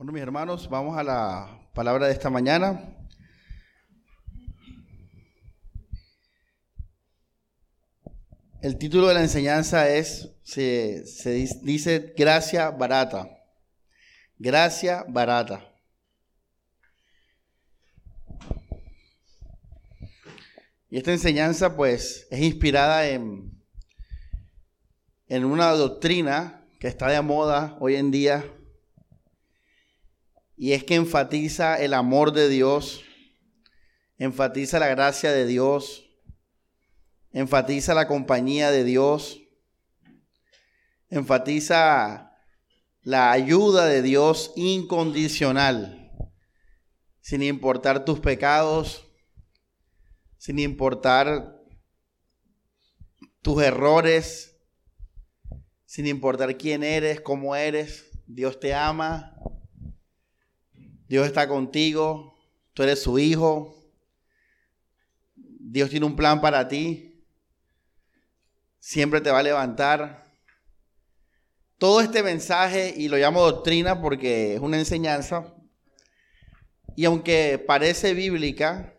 Bueno, mis hermanos, vamos a la palabra de esta mañana. El título de la enseñanza es, se, dice, gracia barata. Gracia barata. Y esta enseñanza pues es inspirada en, en una doctrina que está de moda hoy en día y es que enfatiza el amor de Dios, enfatiza la gracia de Dios, enfatiza la compañía de Dios, enfatiza la ayuda de Dios incondicional, sin importar tus pecados, sin importar tus errores, sin importar quién eres, cómo eres, Dios te ama Dios está contigo, tú eres su hijo, Dios tiene un plan para ti, siempre te va a levantar. Todo este mensaje, y lo llamo doctrina porque es una enseñanza, y aunque parece bíblica,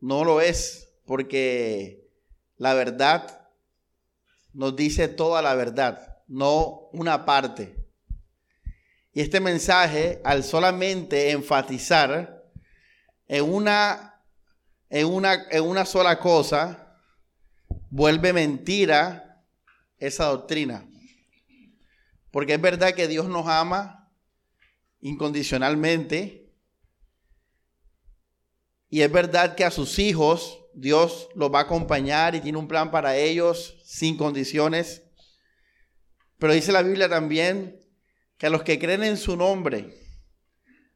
no lo es, porque la verdad nos dice toda la verdad, no una parte. Y este mensaje, al solamente enfatizar en una, en una, en una sola cosa, vuelve mentira esa doctrina. Porque es verdad que Dios nos ama incondicionalmente. Y es verdad que a sus hijos Dios los va a acompañar y tiene un plan para ellos sin condiciones. Pero dice la Biblia también que a los que creen en su nombre,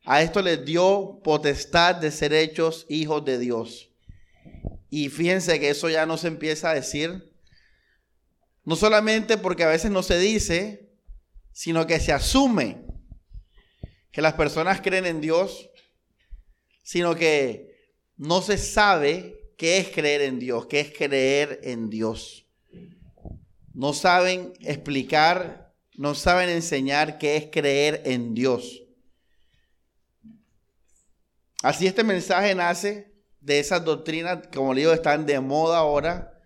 a esto les dio potestad de ser hechos hijos de Dios. Y fíjense que eso ya no se empieza a decir, no solamente porque a veces no se dice, sino que se asume que las personas creen en Dios, sino que no se sabe qué es creer en Dios, qué es creer en Dios. No saben explicar no saben enseñar qué es creer en Dios. Así este mensaje nace de esas doctrinas, como le digo, están de moda ahora.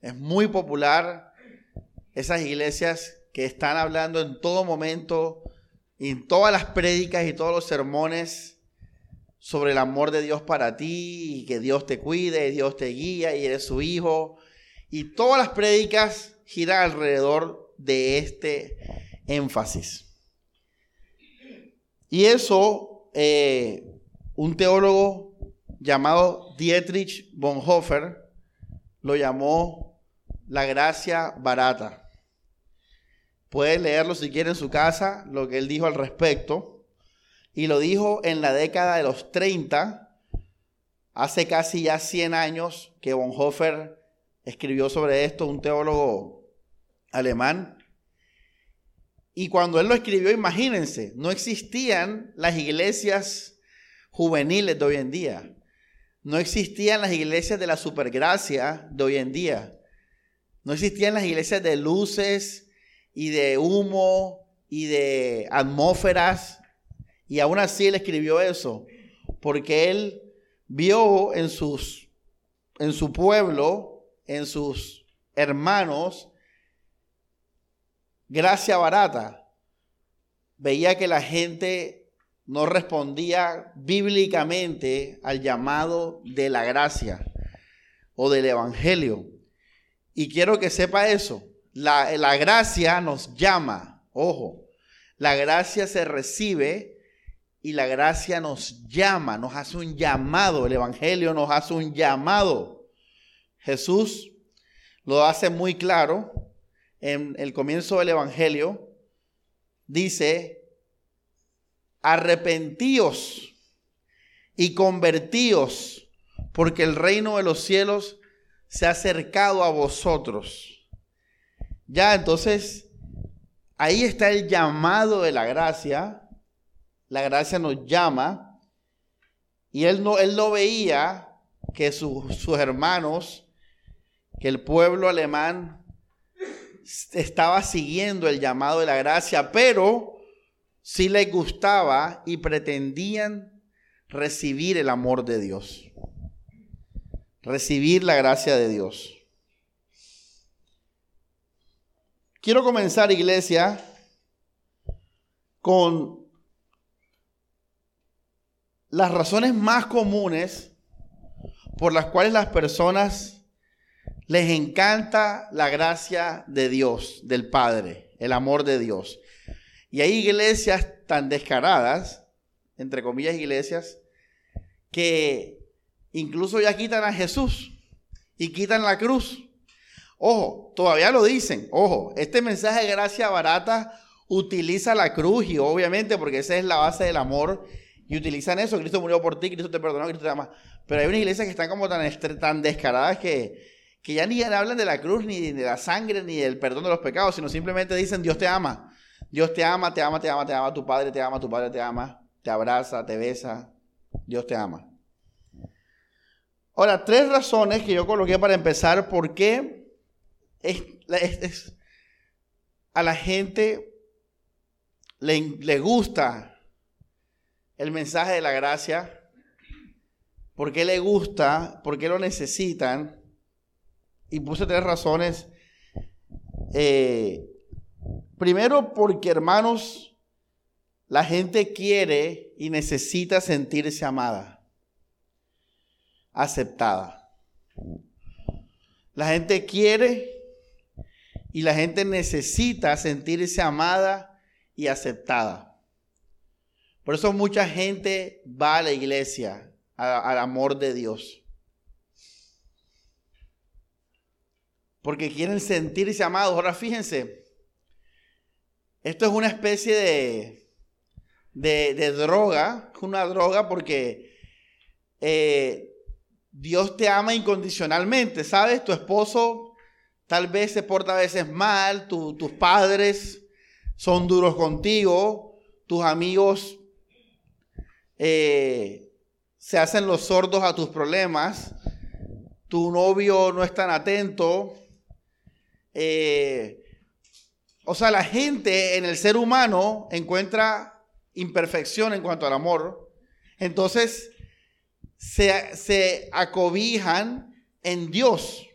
Es muy popular. Esas iglesias que están hablando en todo momento, en todas las prédicas y todos los sermones sobre el amor de Dios para ti y que Dios te cuide, y Dios te guía y eres su hijo. Y todas las prédicas giran alrededor de este énfasis. Y eso, eh, un teólogo llamado Dietrich Bonhoeffer lo llamó la gracia barata. Pueden leerlo si quieren en su casa, lo que él dijo al respecto. Y lo dijo en la década de los 30, hace casi ya 100 años que Bonhoeffer escribió sobre esto, un teólogo alemán. Y cuando él lo escribió, imagínense, no existían las iglesias juveniles de hoy en día. No existían las iglesias de la supergracia de hoy en día. No existían las iglesias de luces y de humo y de atmósferas. Y aún así él escribió eso, porque él vio en, sus, en su pueblo, en sus hermanos, gracia barata, veía que la gente no respondía bíblicamente al llamado de la gracia o del evangelio. Y quiero que sepa eso. La, la gracia nos llama, ojo, la gracia se recibe y la gracia nos llama, nos hace un llamado, el Evangelio nos hace un llamado. Jesús lo hace muy claro en el comienzo del Evangelio, dice, arrepentíos y convertíos, porque el reino de los cielos se ha acercado a vosotros. Ya, entonces, ahí está el llamado de la gracia. La gracia nos llama. Y él no, él no veía que sus hermanos, que el pueblo alemán estaba siguiendo el llamado de la gracia, pero si les gustaba y pretendían recibir el amor de Dios, recibir la gracia de Dios. Quiero comenzar, iglesia, con las razones más comunes por las cuales las personas les encanta la gracia de Dios, del Padre, el amor de Dios. Y hay iglesias tan descaradas, entre comillas iglesias, que incluso ya quitan a Jesús y quitan la cruz Ojo, todavía lo dicen. Ojo, este mensaje de gracia barata utiliza la cruz y obviamente porque esa es la base del amor y utilizan eso. Cristo murió por ti, Cristo te perdonó, Cristo te ama. Pero hay una iglesia que están como tan, tan descaradas que, que ya ni hablan de la cruz, ni de la sangre, ni del perdón de los pecados, sino simplemente dicen Dios te ama. Dios te ama, te ama, te ama, te ama, tu padre te ama, tu padre te ama, te abraza, te besa. Dios te ama. Ahora, tres razones que yo coloqué para empezar por qué es, a la gente le, le gusta el mensaje de la gracia. ¿Por qué le gusta? ¿Por qué lo necesitan? Y puse tres razones. Eh, primero, porque hermanos, la gente quiere y necesita sentirse amada, aceptada. La gente quiere y la gente necesita sentirse amada y aceptada. Por eso mucha gente va a la iglesia, al amor de Dios. Porque quieren sentirse amados. Ahora fíjense, esto es una especie de, de, de droga, una droga porque eh, Dios te ama incondicionalmente, ¿sabes? Tu esposo Tal vez se porta a veces mal, tus padres son duros contigo, tus amigos eh, se hacen los sordos a tus problemas, tu novio no es tan atento. Eh, o sea, la gente en el ser humano encuentra imperfección en cuanto al amor. Entonces, se, se acobijan en Dios.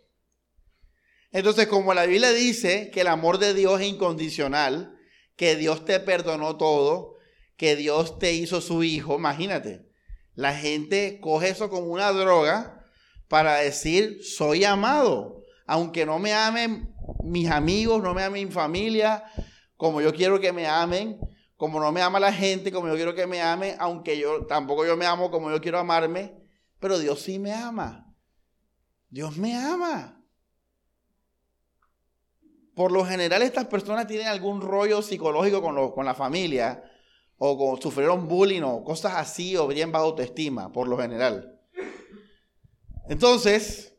Entonces, como la Biblia dice que el amor de Dios es incondicional, que Dios te perdonó todo, que Dios te hizo su hijo, imagínate, la gente coge eso como una droga para decir, soy amado, aunque no me amen mis amigos, no me amen mi familia, como yo quiero que me amen, como no me ama la gente, como yo quiero que me amen, aunque yo tampoco yo me amo como yo quiero amarme, pero Dios sí me ama. Dios me ama. Por lo general estas personas tienen algún rollo psicológico con, con la familia o con, sufrieron bullying o cosas así o bien bajo autoestima, por lo general. Entonces,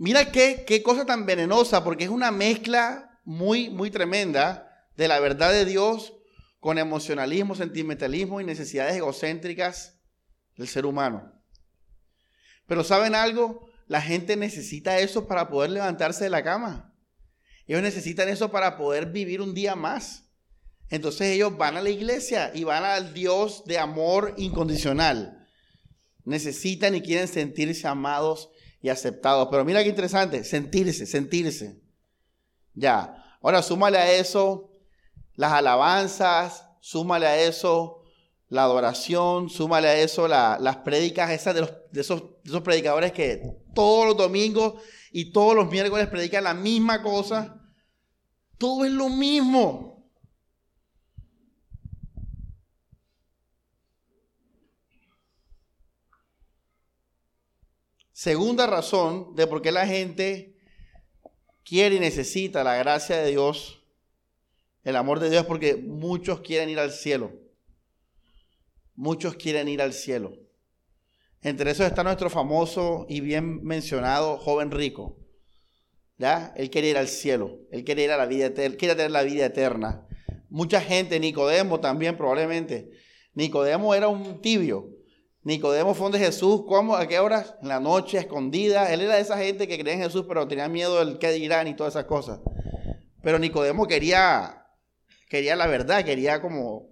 mira qué, qué cosa tan venenosa, porque es una mezcla muy, muy tremenda de la verdad de Dios con emocionalismo, sentimentalismo y necesidades egocéntricas del ser humano. Pero ¿saben algo? La gente necesita eso para poder levantarse de la cama. Ellos necesitan eso para poder vivir un día más. Entonces ellos van a la iglesia y van al Dios de amor incondicional. Necesitan y quieren sentirse amados y aceptados. Pero mira qué interesante, sentirse, sentirse. Ya. Ahora súmale a eso las alabanzas, súmale a eso la adoración, súmale a eso las prédicas esas de, de, esos, de esos predicadores que todos los domingos y todos los miércoles predican la misma cosa. Todo es lo mismo. Segunda razón de por qué la gente quiere y necesita la gracia de Dios, el amor de Dios, porque muchos quieren ir al cielo. Muchos quieren ir al cielo. Entre esos está nuestro famoso y bien mencionado joven rico. ¿Ya? Él quiere ir al cielo, él quiere ir a la vida eterna, quiere tener la vida eterna. Mucha gente, Nicodemo también probablemente. Nicodemo era un tibio. Nicodemo fue donde Jesús, ¿cómo? ¿A qué horas? En la noche, escondida. Él era de esa gente que creía en Jesús, pero tenía miedo del qué dirán y todas esas cosas. Pero Nicodemo quería, quería la verdad, quería como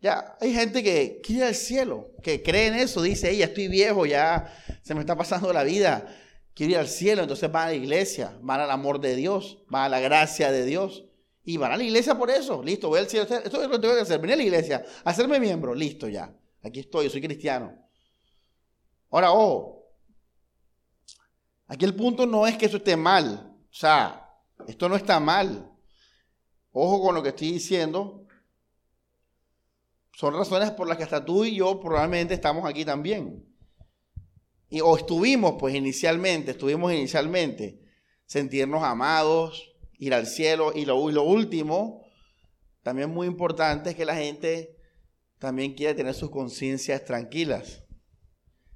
Ya, hay gente que quiere ir al cielo, que cree en eso, dice, ya estoy viejo, ya se me está pasando la vida, quiero ir al cielo, entonces van a la iglesia, van al amor de Dios, van a la gracia de Dios. Y van a la iglesia por eso, listo, voy al cielo, esto es lo que tengo que hacer, venir a la iglesia, hacerme miembro, listo ya, aquí estoy, soy cristiano. Ahora, ojo, aquí el punto no es que eso esté mal, o sea, esto no está mal. Ojo con lo que estoy diciendo, son razones por las que hasta tú y yo probablemente estamos aquí también. Y, o estuvimos, pues inicialmente, estuvimos inicialmente, sentirnos amados, ir al cielo. Y lo, y lo último, también muy importante, es que la gente también quiere tener sus conciencias tranquilas.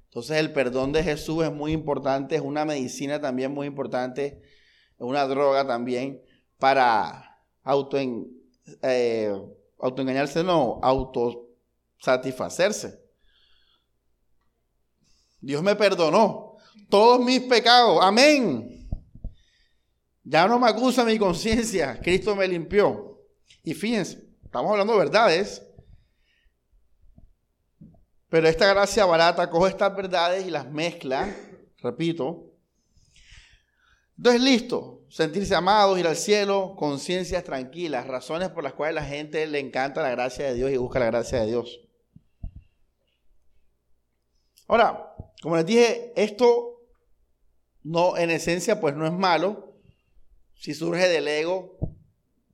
Entonces el perdón de Jesús es muy importante, es una medicina también muy importante, es una droga también para eh, autoengañarse no, autosatisfacerse. Dios me perdonó todos mis pecados. Amén. Ya no me acusa mi conciencia. Cristo me limpió. Y fíjense, estamos hablando de verdades. Pero esta gracia barata coge estas verdades y las mezcla, repito. Entonces, listo sentirse amados, ir al cielo, conciencias tranquilas, razones por las cuales la gente le encanta la gracia de Dios y busca la gracia de Dios. Ahora, como les dije, esto no, en esencia, pues no es malo. Si surge del ego,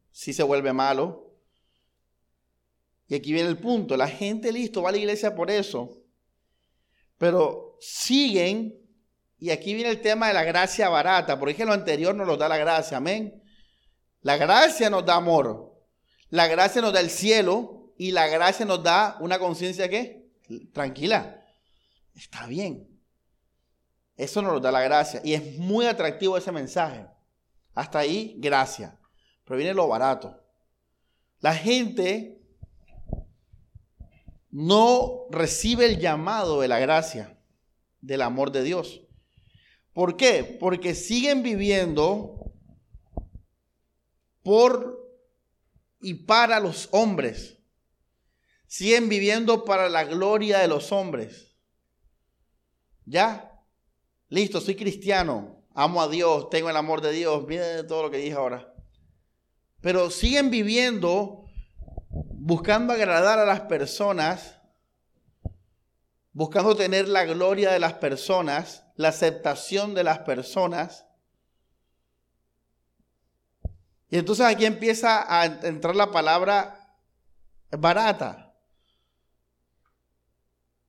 si se vuelve malo. Y aquí viene el punto, la gente listo va a la iglesia por eso, pero siguen y aquí viene el tema de la gracia barata, porque lo anterior nos lo da la gracia, amén. La gracia nos da amor, la gracia nos da el cielo y la gracia nos da una conciencia que tranquila. Está bien. Eso nos lo da la gracia y es muy atractivo ese mensaje. Hasta ahí, gracia. Pero viene lo barato. La gente no recibe el llamado de la gracia, del amor de Dios. ¿Por qué? Porque siguen viviendo por y para los hombres. Siguen viviendo para la gloria de los hombres. ¿Ya? Listo, soy cristiano, amo a Dios, tengo el amor de Dios, miren todo lo que dije ahora. Pero siguen viviendo buscando agradar a las personas, buscando tener la gloria de las personas la aceptación de las personas. Y entonces aquí empieza a entrar la palabra barata.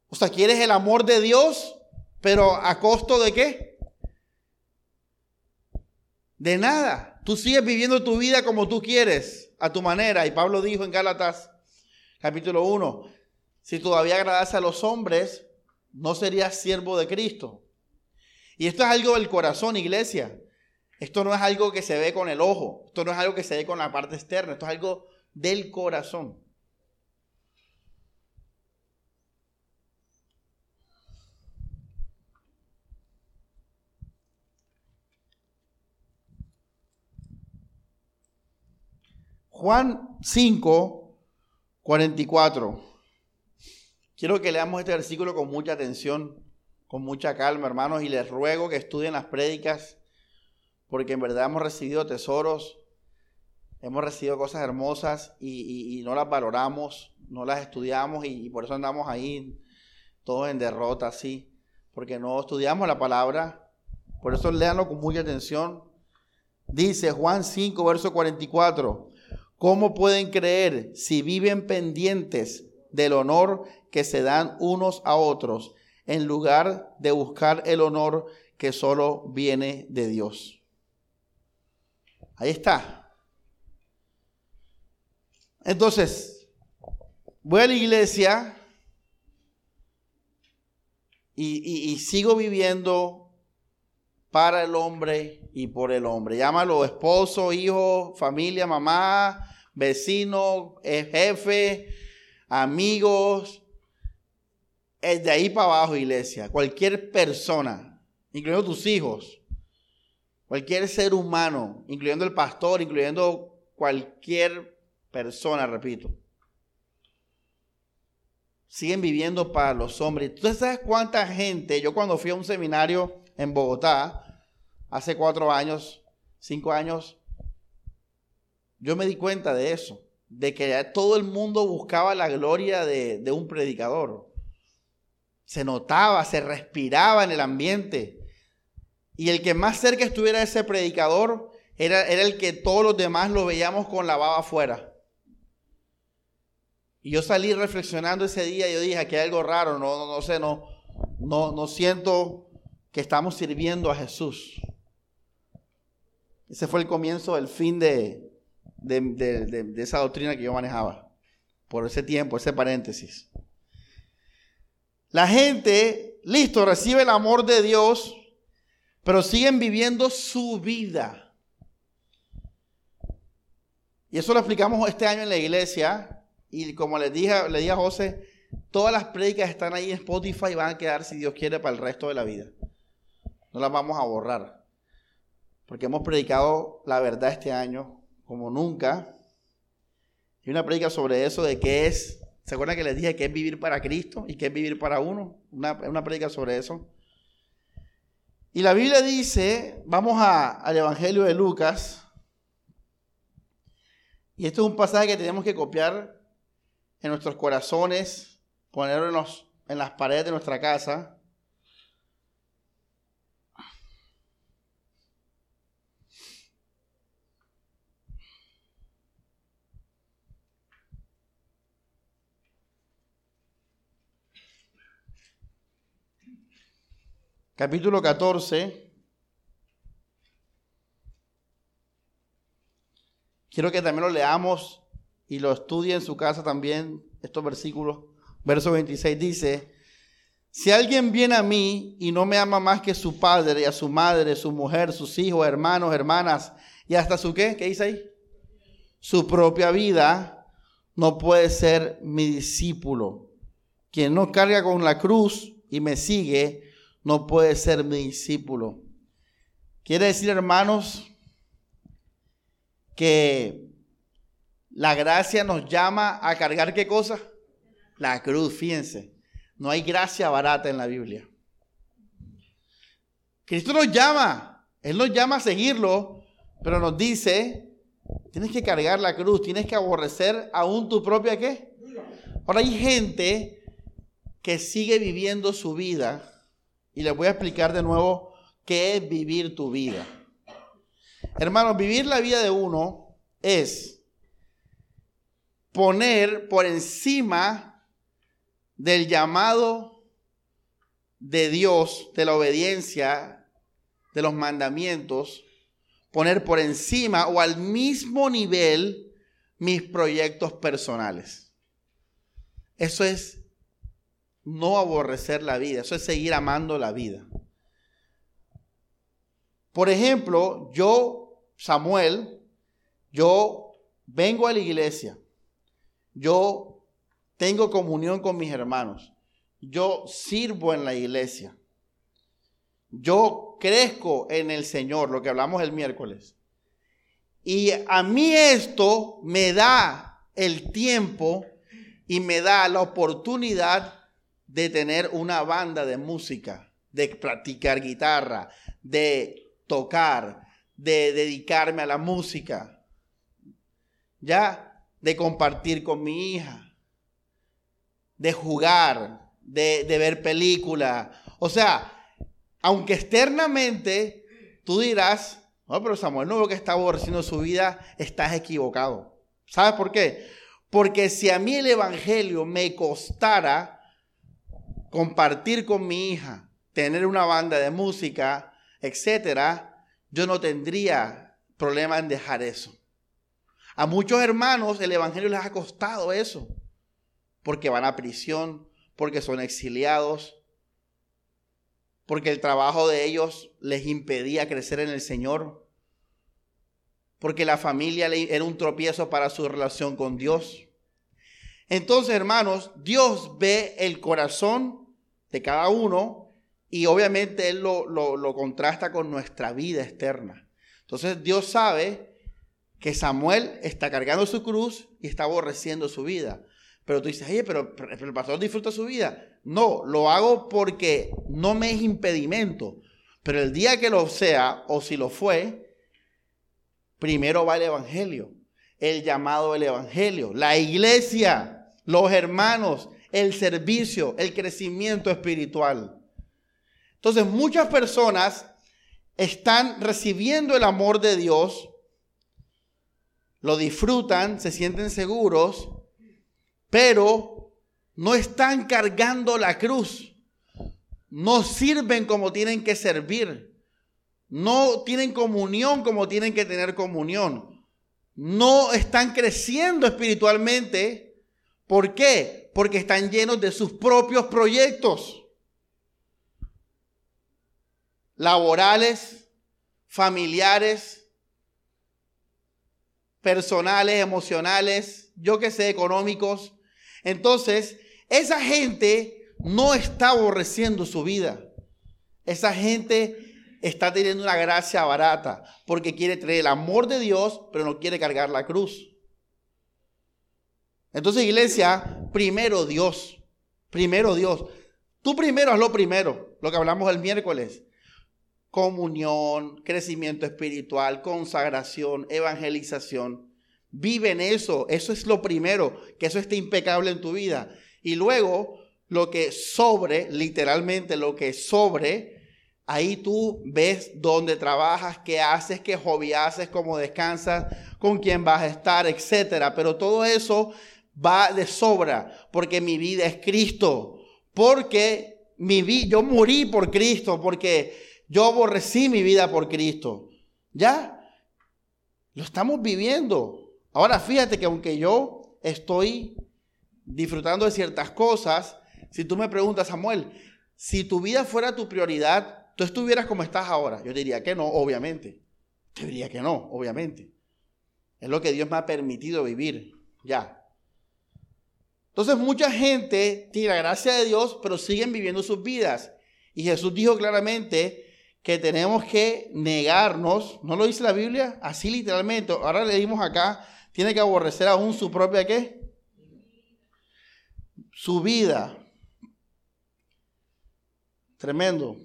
O sea, quieres el amor de Dios, pero a costo de qué? De nada. Tú sigues viviendo tu vida como tú quieres, a tu manera. Y Pablo dijo en Gálatas capítulo 1, si todavía agradas a los hombres, no serías siervo de Cristo. Y esto es algo del corazón, iglesia. Esto no es algo que se ve con el ojo. Esto no es algo que se ve con la parte externa. Esto es algo del corazón. Juan 5, 44. Quiero que leamos este versículo con mucha atención con mucha calma, hermanos, y les ruego que estudien las prédicas, porque en verdad hemos recibido tesoros, hemos recibido cosas hermosas y, no las valoramos, no las estudiamos y, por eso andamos ahí todos en derrota, así, porque no estudiamos la palabra. Por eso léanlo con mucha atención. Dice Juan 5, verso 44. ¿Cómo pueden creer si viven pendientes del honor que se dan unos a otros en lugar de buscar el honor que solo viene de Dios. Ahí está. Entonces, voy a la iglesia y, sigo viviendo para el hombre y por el hombre. Llámalo esposo, hijo, familia, mamá, vecino, eh, jefe, amigos, es de ahí para abajo, iglesia. Cualquier persona, incluyendo tus hijos, cualquier ser humano, incluyendo el pastor, incluyendo cualquier persona, repito. siguen viviendo para los hombres. ¿Tú sabes cuánta gente? Yo cuando fui a un seminario en Bogotá, hace cuatro años, cinco años, yo me di cuenta de eso, de que todo el mundo buscaba la gloria de, un predicador. Se notaba, se respiraba en el ambiente. Y el que más cerca estuviera ese predicador era, el que todos los demás lo veíamos con la baba afuera. Y yo salí reflexionando ese día y yo dije, aquí hay algo raro, no, no, no sé, no, no siento que estamos sirviendo a Jesús. Ese fue el comienzo del fin de, de, de, esa doctrina que yo manejaba. Por ese tiempo, ese paréntesis. La gente, listo, recibe el amor de Dios, pero siguen viviendo su vida. Y eso lo explicamos este año en la iglesia. Y como dije, le dije a José, todas las prédicas están ahí en Spotify y van a quedar, si Dios quiere, para el resto de la vida. No las vamos a borrar. Porque hemos predicado la verdad este año como nunca. Y una prédica sobre eso de qué es, ¿se acuerdan que les dije que es vivir para Cristo y qué es vivir para uno? Una, una prédica sobre eso. Y la Biblia dice, vamos al Evangelio de Lucas, y esto es un pasaje que tenemos que copiar en nuestros corazones, ponerlo en, las paredes de nuestra casa. Capítulo 14. Quiero que también lo leamos y lo estudie en su casa también, estos versículos. Verso 26 dice, si alguien viene a mí y no me ama más que su padre, y a su madre, su mujer, sus hijos, hermanos, hermanas, y hasta su qué, ¿qué dice ahí? Su propia vida, no puede ser mi discípulo. Quien no carga con la cruz y me sigue, no puede ser mi discípulo. Quiere decir, hermanos, que la gracia nos llama a cargar qué cosa? La cruz, fíjense. No hay gracia barata en la Biblia. Cristo nos llama, Él nos llama a seguirlo, pero nos dice, tienes que cargar la cruz, tienes que aborrecer aún tu propia qué. Ahora hay gente que sigue viviendo su vida y les voy a explicar de nuevo qué es vivir tu vida. Hermanos, vivir la vida de uno es poner por encima del llamado de Dios, de la obediencia, de los mandamientos, poner por encima o al mismo nivel mis proyectos personales. Eso es no aborrecer la vida, eso es seguir amando la vida. Por ejemplo, yo, Samuel, yo vengo a la iglesia, yo tengo comunión con mis hermanos. Yo sirvo en la iglesia. Yo crezco en el Señor, lo que hablamos el miércoles. Y a mí esto me da el tiempo y me da la oportunidad de tener una banda de música, de practicar guitarra, de tocar, de dedicarme a la música. Ya de compartir con mi hija, de jugar, de, ver película. O sea, aunque externamente tú dirás, no, pero Samuel no lo que está aborreciendo su vida, estás equivocado. ¿Sabes por qué? Porque si a mí el Evangelio me costara compartir con mi hija, tener una banda de música, etcétera, yo no tendría problema en dejar eso. A muchos hermanos el Evangelio les ha costado eso, porque van a prisión, porque son exiliados, porque el trabajo de ellos les impedía crecer en el Señor, porque la familia era un tropiezo para su relación con Dios. Entonces, hermanos, Dios ve el corazón de cada uno y obviamente Él lo, contrasta con nuestra vida externa. Entonces, Dios sabe que Samuel está cargando su cruz y está aborreciendo su vida. Pero tú dices, oye, pero, pero el pastor disfruta su vida. No, lo hago porque no me es impedimento. Pero el día que lo sea, o si lo fue, primero va el Evangelio, el llamado del Evangelio, la iglesia, los hermanos, el servicio, el crecimiento espiritual. Entonces muchas personas están recibiendo el amor de Dios, lo disfrutan, se sienten seguros, pero no están cargando la cruz, no sirven como tienen que servir, no tienen comunión como tienen que tener comunión, no están creciendo espiritualmente. ¿Por qué? Porque están llenos de sus propios proyectos laborales, familiares, personales, emocionales, yo que sé, económicos. Entonces, esa gente no está aborreciendo su vida. Esa gente está teniendo una gracia barata porque quiere traer el amor de Dios, pero no quiere cargar la cruz. Entonces, iglesia, primero Dios, primero Dios. Tú primero haz lo primero, lo que hablamos el miércoles comunión, crecimiento espiritual, consagración, evangelización. Vive en eso, eso es lo primero, que eso esté impecable en tu vida. Y luego, lo que sobre, literalmente lo que sobre, ahí tú ves dónde trabajas, qué haces, qué hobby haces, cómo descansas, con quién vas a estar, etcétera. Pero todo eso va de sobra, porque mi vida es Cristo, porque mi vida, yo morí por Cristo, porque yo aborrecí mi vida por Cristo. ¿Ya? Lo estamos viviendo. Ahora fíjate que aunque yo estoy disfrutando de ciertas cosas, si tú me preguntas, Samuel, si tu vida fuera tu prioridad, tú estuvieras como estás ahora. Yo diría que no, obviamente. Te diría que no, obviamente. Es lo que Dios me ha permitido vivir. Ya. Entonces mucha gente tiene la gracia de Dios, pero siguen viviendo sus vidas. Y Jesús dijo claramente que tenemos que negarnos, ¿no lo dice la Biblia? Así literalmente, ahora leímos acá, tiene que aborrecer aún su propia qué? Su vida. Tremendo.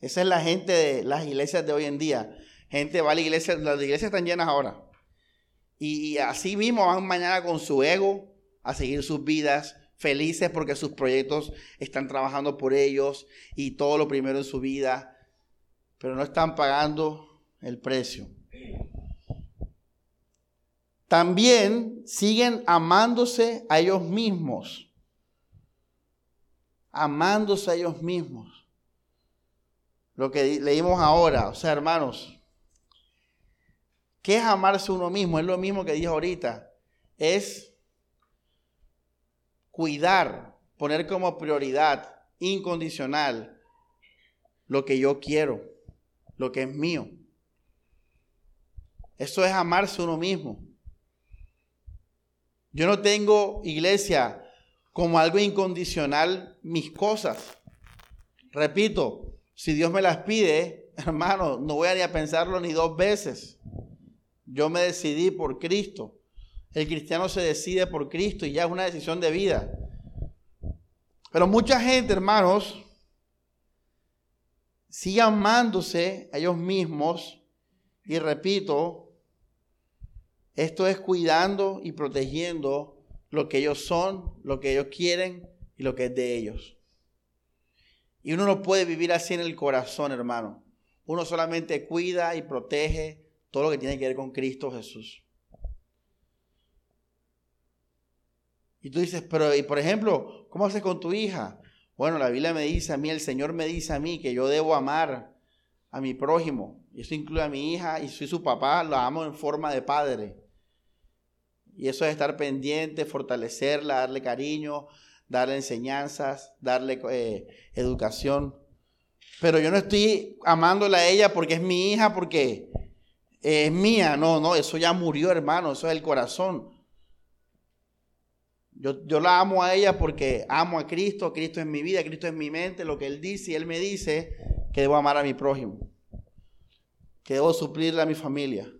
Esa es la gente de las iglesias de hoy en día. Gente va a la iglesia, las iglesias están llenas ahora. Y, así mismo van mañana con su ego, a seguir sus vidas felices porque sus proyectos están trabajando por ellos y todo lo primero en su vida, pero no están pagando el precio. También siguen amándose a ellos mismos, amándose a ellos mismos. Lo que leímos ahora, o sea, hermanos, ¿qué es amarse uno mismo? Es lo mismo que dijo ahorita, es cuidar, poner como prioridad incondicional lo que yo quiero, lo que es mío. Eso es amarse uno mismo. Yo no tengo iglesia como algo incondicional mis cosas. Repito, si Dios me las pide, hermano, no voy a ni a pensarlo ni dos veces. Yo me decidí por Cristo. El cristiano se decide por Cristo y ya es una decisión de vida. Pero mucha gente, hermanos, sigue amándose a ellos mismos y repito, esto es cuidando y protegiendo lo que ellos son, lo que ellos quieren y lo que es de ellos. Y uno no puede vivir así en el corazón, hermano. Uno solamente cuida y protege todo lo que tiene que ver con Cristo Jesús. Y tú dices, pero, y por ejemplo, ¿cómo haces con tu hija? Bueno, la Biblia me dice a mí, el Señor me dice a mí que yo debo amar a mi prójimo. Y eso incluye a mi hija y soy su papá, la amo en forma de padre. Y eso es estar pendiente, fortalecerla, darle cariño, darle enseñanzas, darle eh, educación. Pero yo no estoy amándola a ella porque es mi hija, porque es mía. No, no, eso ya murió, hermano, eso es el corazón. Yo, la amo a ella porque amo a Cristo, Cristo es mi vida, Cristo es mi mente, lo que Él dice y Él me dice que debo amar a mi prójimo. que debo suplirle a mi familia.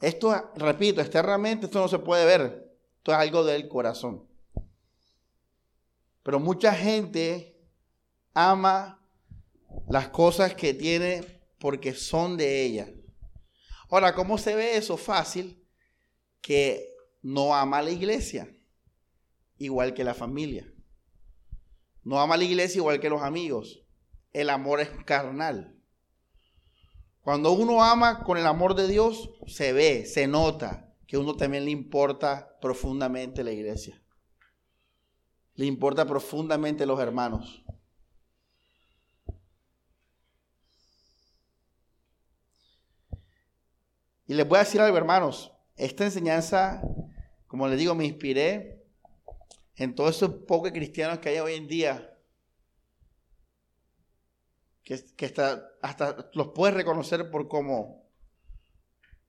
Esto, repito, externamente esto no se puede ver. Esto es algo del corazón. Pero mucha gente ama las cosas que tiene porque son de ella. Ahora, ¿cómo se ve eso? Fácil, que no ama a la iglesia, igual que la familia. No ama a la iglesia igual que los amigos. El amor es carnal. Cuando uno ama con el amor de Dios, se ve, se nota que uno también le importa profundamente la iglesia. Le importa profundamente los hermanos. Y les voy a decir algo, hermanos. Esta enseñanza, como les digo, me inspiré en todos esos pocos cristianos que hay hoy en día que, hasta los puedes reconocer por cómo,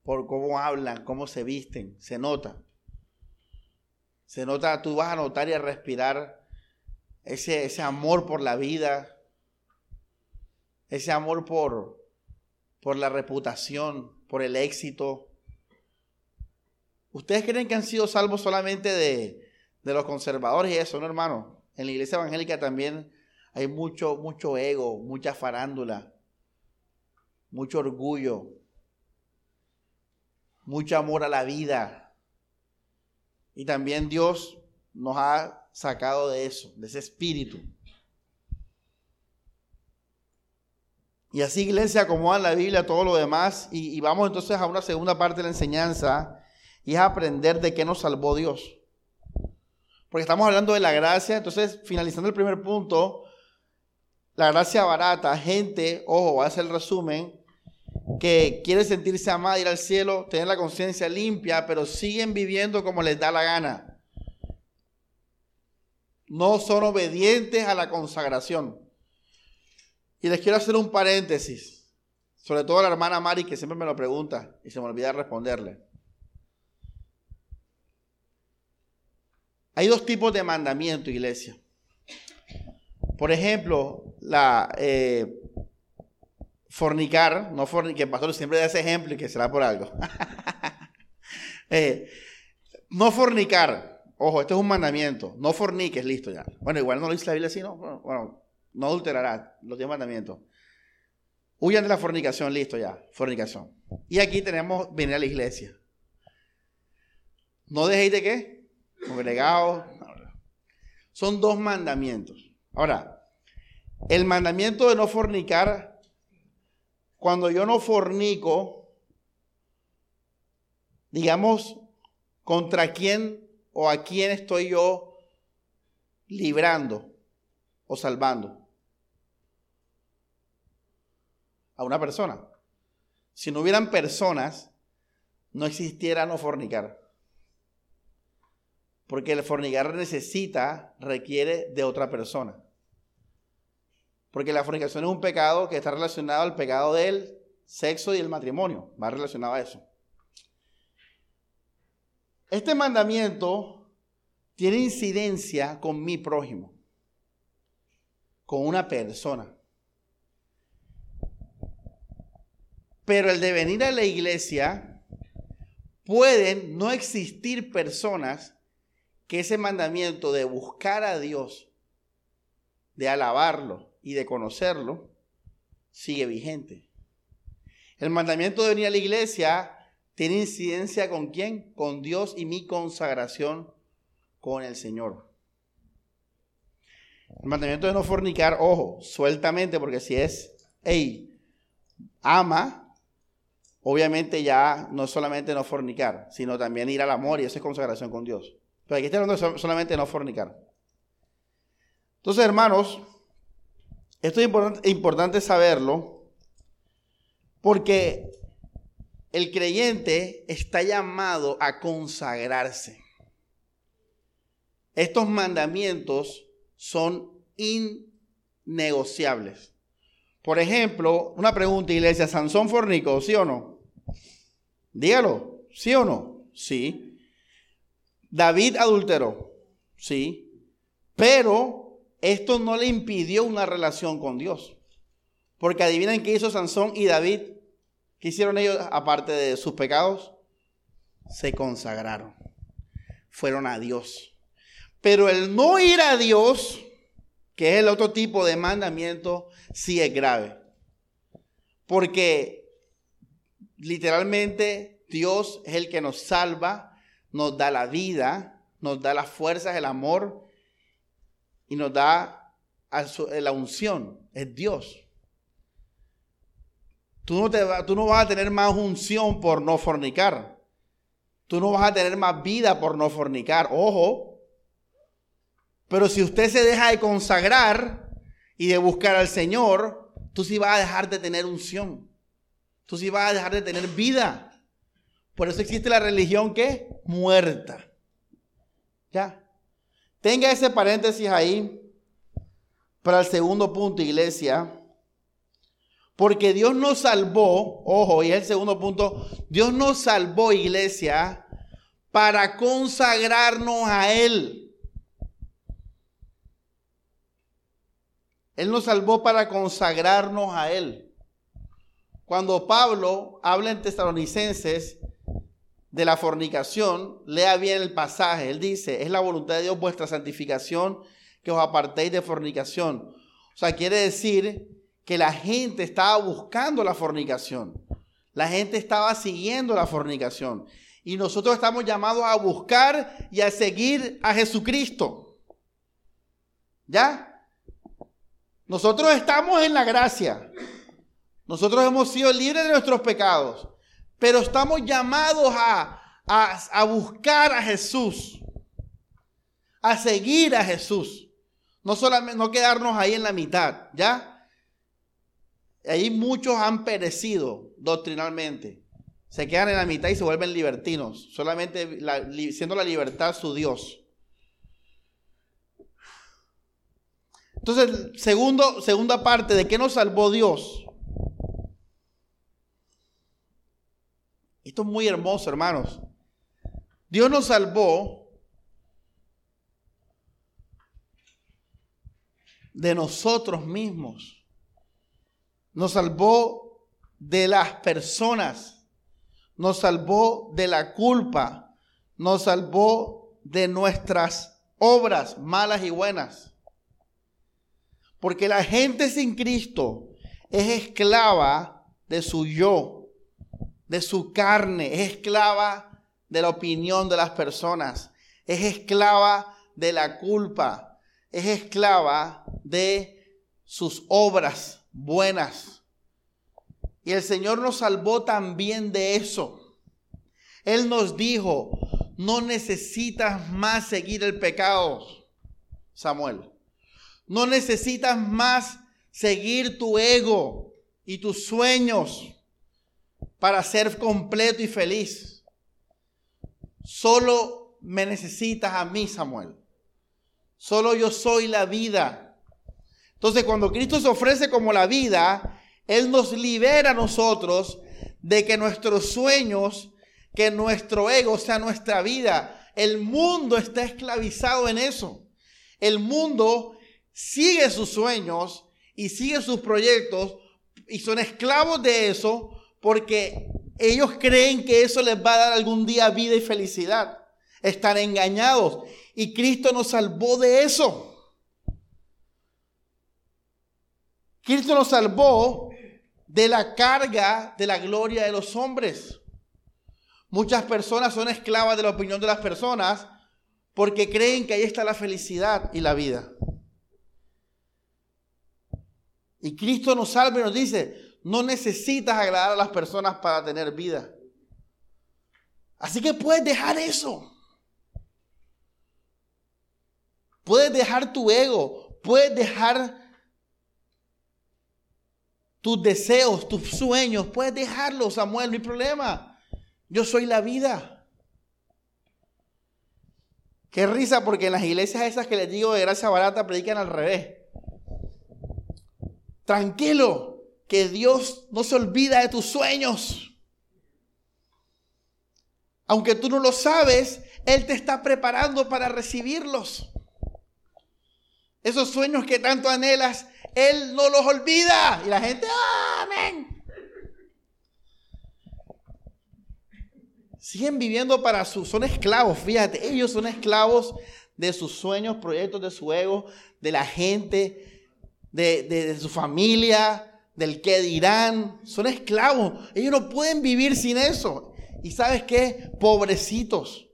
por cómo hablan, cómo se visten, se nota. Se nota, tú vas a notar y a respirar ese, ese amor por la vida, ese amor por, por la reputación, por el éxito. ¿Ustedes creen que han sido salvos solamente de, de los conservadores y eso, no, hermano? En la iglesia evangélica también hay mucho, mucho ego, mucha farándula, mucho orgullo, mucho amor a la vida. Y también Dios nos ha sacado de eso, de ese espíritu. Y así, iglesia, acomodan la Biblia, todo lo demás. Y, y, vamos entonces a una segunda parte de la enseñanza y es aprender de qué nos salvó Dios. Porque estamos hablando de la gracia. Entonces, finalizando el primer punto, la gracia barata, gente, ojo, voy a hacer el resumen, que quiere sentirse amada, ir al cielo, tener la conciencia limpia, pero siguen viviendo como les da la gana. No son obedientes a la consagración. Y les quiero hacer un paréntesis, sobre todo a la hermana Mari, que siempre me lo pregunta y se me olvida responderle. Hay dos tipos de mandamiento, iglesia. Por ejemplo, la eh, fornicar, no fornicar, que el pastor siempre da ese ejemplo y que será por algo. Eh, no fornicar, ojo, esto es un mandamiento, no forniques, listo ya. Bueno, igual no lo dice la Biblia así, ¿no? Bueno, no adulterarás, los 10 mandamientos. Huyan de la fornicación, listo ya, fornicación. Y aquí tenemos venir a la iglesia. No dejéis de qué? Congregados. Son dos mandamientos. Ahora, el mandamiento de no fornicar, cuando yo no fornico, digamos, contra quién o a quién estoy yo librando o salvando. A una persona. Si no hubieran personas, no existiera no fornicar. Porque el fornicar necesita, requiere de otra persona. Porque la fornicación es un pecado que está relacionado al pecado del sexo y el matrimonio. Va relacionado a eso. Este mandamiento tiene incidencia con mi prójimo, con una persona. Pero el de venir a la iglesia, pueden no existir personas que ese mandamiento de buscar a Dios, de alabarlo y de conocerlo, sigue vigente. El mandamiento de venir a la iglesia tiene incidencia con quién? Con Dios y mi consagración con el Señor. El mandamiento de no fornicar, ojo, sueltamente, porque si es, hey, ama, obviamente ya no solamente no fornicar, sino también ir al amor y esa es consagración con Dios. Pero aquí está hablando solamente no fornicar. Entonces, hermanos, esto es importante saberlo porque el creyente está llamado a consagrarse. Estos mandamientos son innegociables. Por ejemplo, una pregunta, iglesia, ¿Sansón fornicó, sí o no? Dígalo, ¿sí o no? Sí. David adulteró, sí, pero esto no le impidió una relación con Dios. Porque adivinen qué hizo Sansón y David. ¿Qué hicieron ellos aparte de sus pecados? Se consagraron. Fueron a Dios. Pero el no ir a Dios, que es el otro tipo de mandamiento, sí es grave. Porque literalmente Dios es el que nos salva, nos da la vida, nos da las fuerzas, el amor y nos da la unción. Es Dios. Tú no, te, tú no vas a tener más unción por no fornicar. Tú no vas a tener más vida por no fornicar. Ojo. Pero si usted se deja de consagrar y de buscar al Señor, tú sí vas a dejar de tener unción. Tú sí vas a dejar de tener vida. Por eso existe la religión que muerta. Ya. Tenga ese paréntesis ahí para el segundo punto, iglesia. Porque Dios nos salvó, ojo, y es el segundo punto, Dios nos salvó, iglesia, para consagrarnos a Él. Él nos salvó para consagrarnos a Él. Cuando Pablo habla en Tesalonicenses de la fornicación, lea bien el pasaje. Él dice, es la voluntad de Dios vuestra santificación, que os apartéis de fornicación. O sea, quiere decir que la gente estaba buscando la fornicación. La gente estaba siguiendo la fornicación. Y nosotros estamos llamados a buscar y a seguir a Jesucristo. ¿Ya? Nosotros estamos en la gracia. Nosotros hemos sido libres de nuestros pecados. Pero estamos llamados a, a, buscar a Jesús. A seguir a Jesús. No solamente no quedarnos ahí en la mitad, ¿ya? Ahí muchos han perecido doctrinalmente. Se quedan en la mitad y se vuelven libertinos, solamente siendo la libertad su Dios. Entonces, segundo, segunda parte, ¿de qué nos salvó Dios? Esto es muy hermoso, hermanos. Dios nos salvó de nosotros mismos. Nos salvó de las personas. Nos salvó de la culpa. Nos salvó de nuestras obras malas y buenas. Porque la gente sin Cristo es esclava de su yo, de su carne, es esclava de la opinión de las personas, es esclava de la culpa, es esclava de sus obras buenas. Y el Señor nos salvó también de eso. Él nos dijo, no necesitas más seguir el pecado, Samuel. No necesitas más seguir tu ego y tus sueños para ser completo y feliz. Solo me necesitas a mí, Samuel. Solo yo soy la vida. Entonces, cuando Cristo se ofrece como la vida, Él nos libera a nosotros de que nuestros sueños, que nuestro ego sea nuestra vida. El mundo está esclavizado en eso. El mundo sigue sus sueños y sigue sus proyectos y son esclavos de eso porque ellos creen que eso les va a dar algún día vida y felicidad. Están engañados. Y Cristo nos salvó de eso. Cristo nos salvó de la carga de la gloria de los hombres. Muchas personas son esclavas de la opinión de las personas porque creen que ahí está la felicidad y la vida. Y Cristo nos salva y nos dice, no necesitas agradar a las personas para tener vida. Así que puedes dejar eso. Puedes dejar tu ego, puedes dejar tus deseos, tus sueños, puedes dejarlos, Samuel, no hay problema. Yo soy la vida. Qué risa porque en las iglesias esas que les digo de gracia barata predican al revés. Tranquilo, que Dios no se olvida de tus sueños. Aunque tú no lo sabes, Él te está preparando para recibirlos. Esos sueños que tanto anhelas, Él no los olvida. Y la gente, amén. Siguen viviendo para sus, son esclavos, fíjate, ellos son esclavos de sus sueños, proyectos de su ego, de la gente, de, de su familia, del que dirán. Son esclavos. Ellos no pueden vivir sin eso. ¿Y sabes qué? Pobrecitos.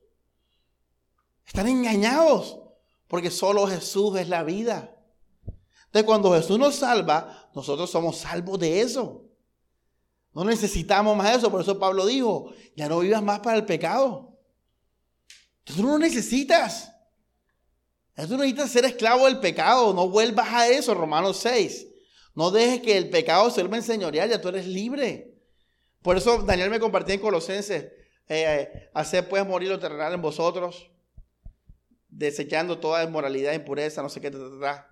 Están engañados porque solo Jesús es la vida. Entonces cuando Jesús nos salva, nosotros somos salvos de eso. No necesitamos más eso. Por eso Pablo dijo, ya no vivas más para el pecado. Tú no lo necesitas. Tú necesitas ser esclavo del pecado. No vuelvas a eso, Romanos 6. No dejes que el pecado se vuelva enseñoreal, ya tú eres libre. Por eso Daniel me compartía en Colosenses, eh, hacer pues morir lo terrenal en vosotros, desechando toda inmoralidad, impureza, no sé qué,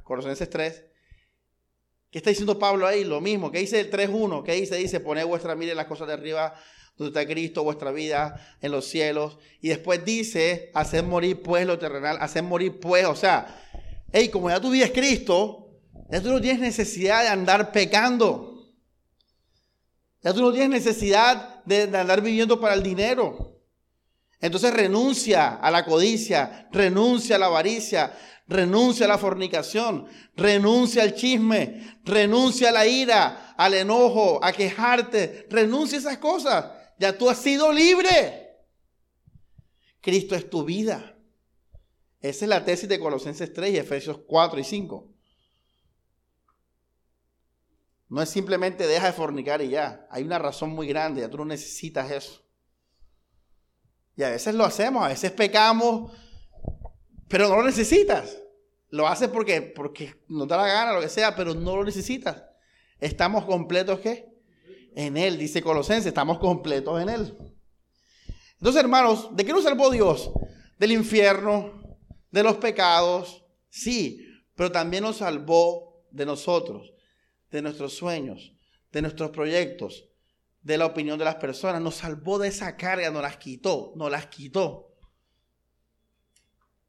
Colosenses 3. ¿Qué está diciendo Pablo ahí? Lo mismo. ¿Qué dice el 3.1? ¿Qué dice? Dice, poned vuestra mira en las cosas de arriba, donde está Cristo, vuestra vida en los cielos. Y después dice, hacer morir pues lo terrenal, hacer morir pues, o sea, hey, como ya tu vida es Cristo, ya tú no tienes necesidad de andar pecando. Ya tú no tienes necesidad de, andar viviendo para el dinero. Entonces renuncia a la codicia, renuncia a la avaricia, renuncia a la fornicación, renuncia al chisme, renuncia a la ira, al enojo, a quejarte, renuncia a esas cosas. Ya tú has sido libre. Cristo es tu vida. Esa es la tesis de Colosenses 3 y Efesios 4 y 5. No es simplemente deja de fornicar y ya. Hay una razón muy grande, ya tú no necesitas eso. Y a veces lo hacemos, a veces pecamos, pero no lo necesitas. Lo haces porque, porque nos da la gana, lo que sea, pero no lo necesitas. Estamos completos, ¿qué? En Él, dice Colosenses, estamos completos en Él. Entonces, hermanos, ¿de qué nos salvó Dios? Del infierno, de los pecados, sí, pero también nos salvó de nosotros de nuestros sueños, de nuestros proyectos, de la opinión de las personas. Nos salvó de esa carga, nos las quitó, nos las quitó.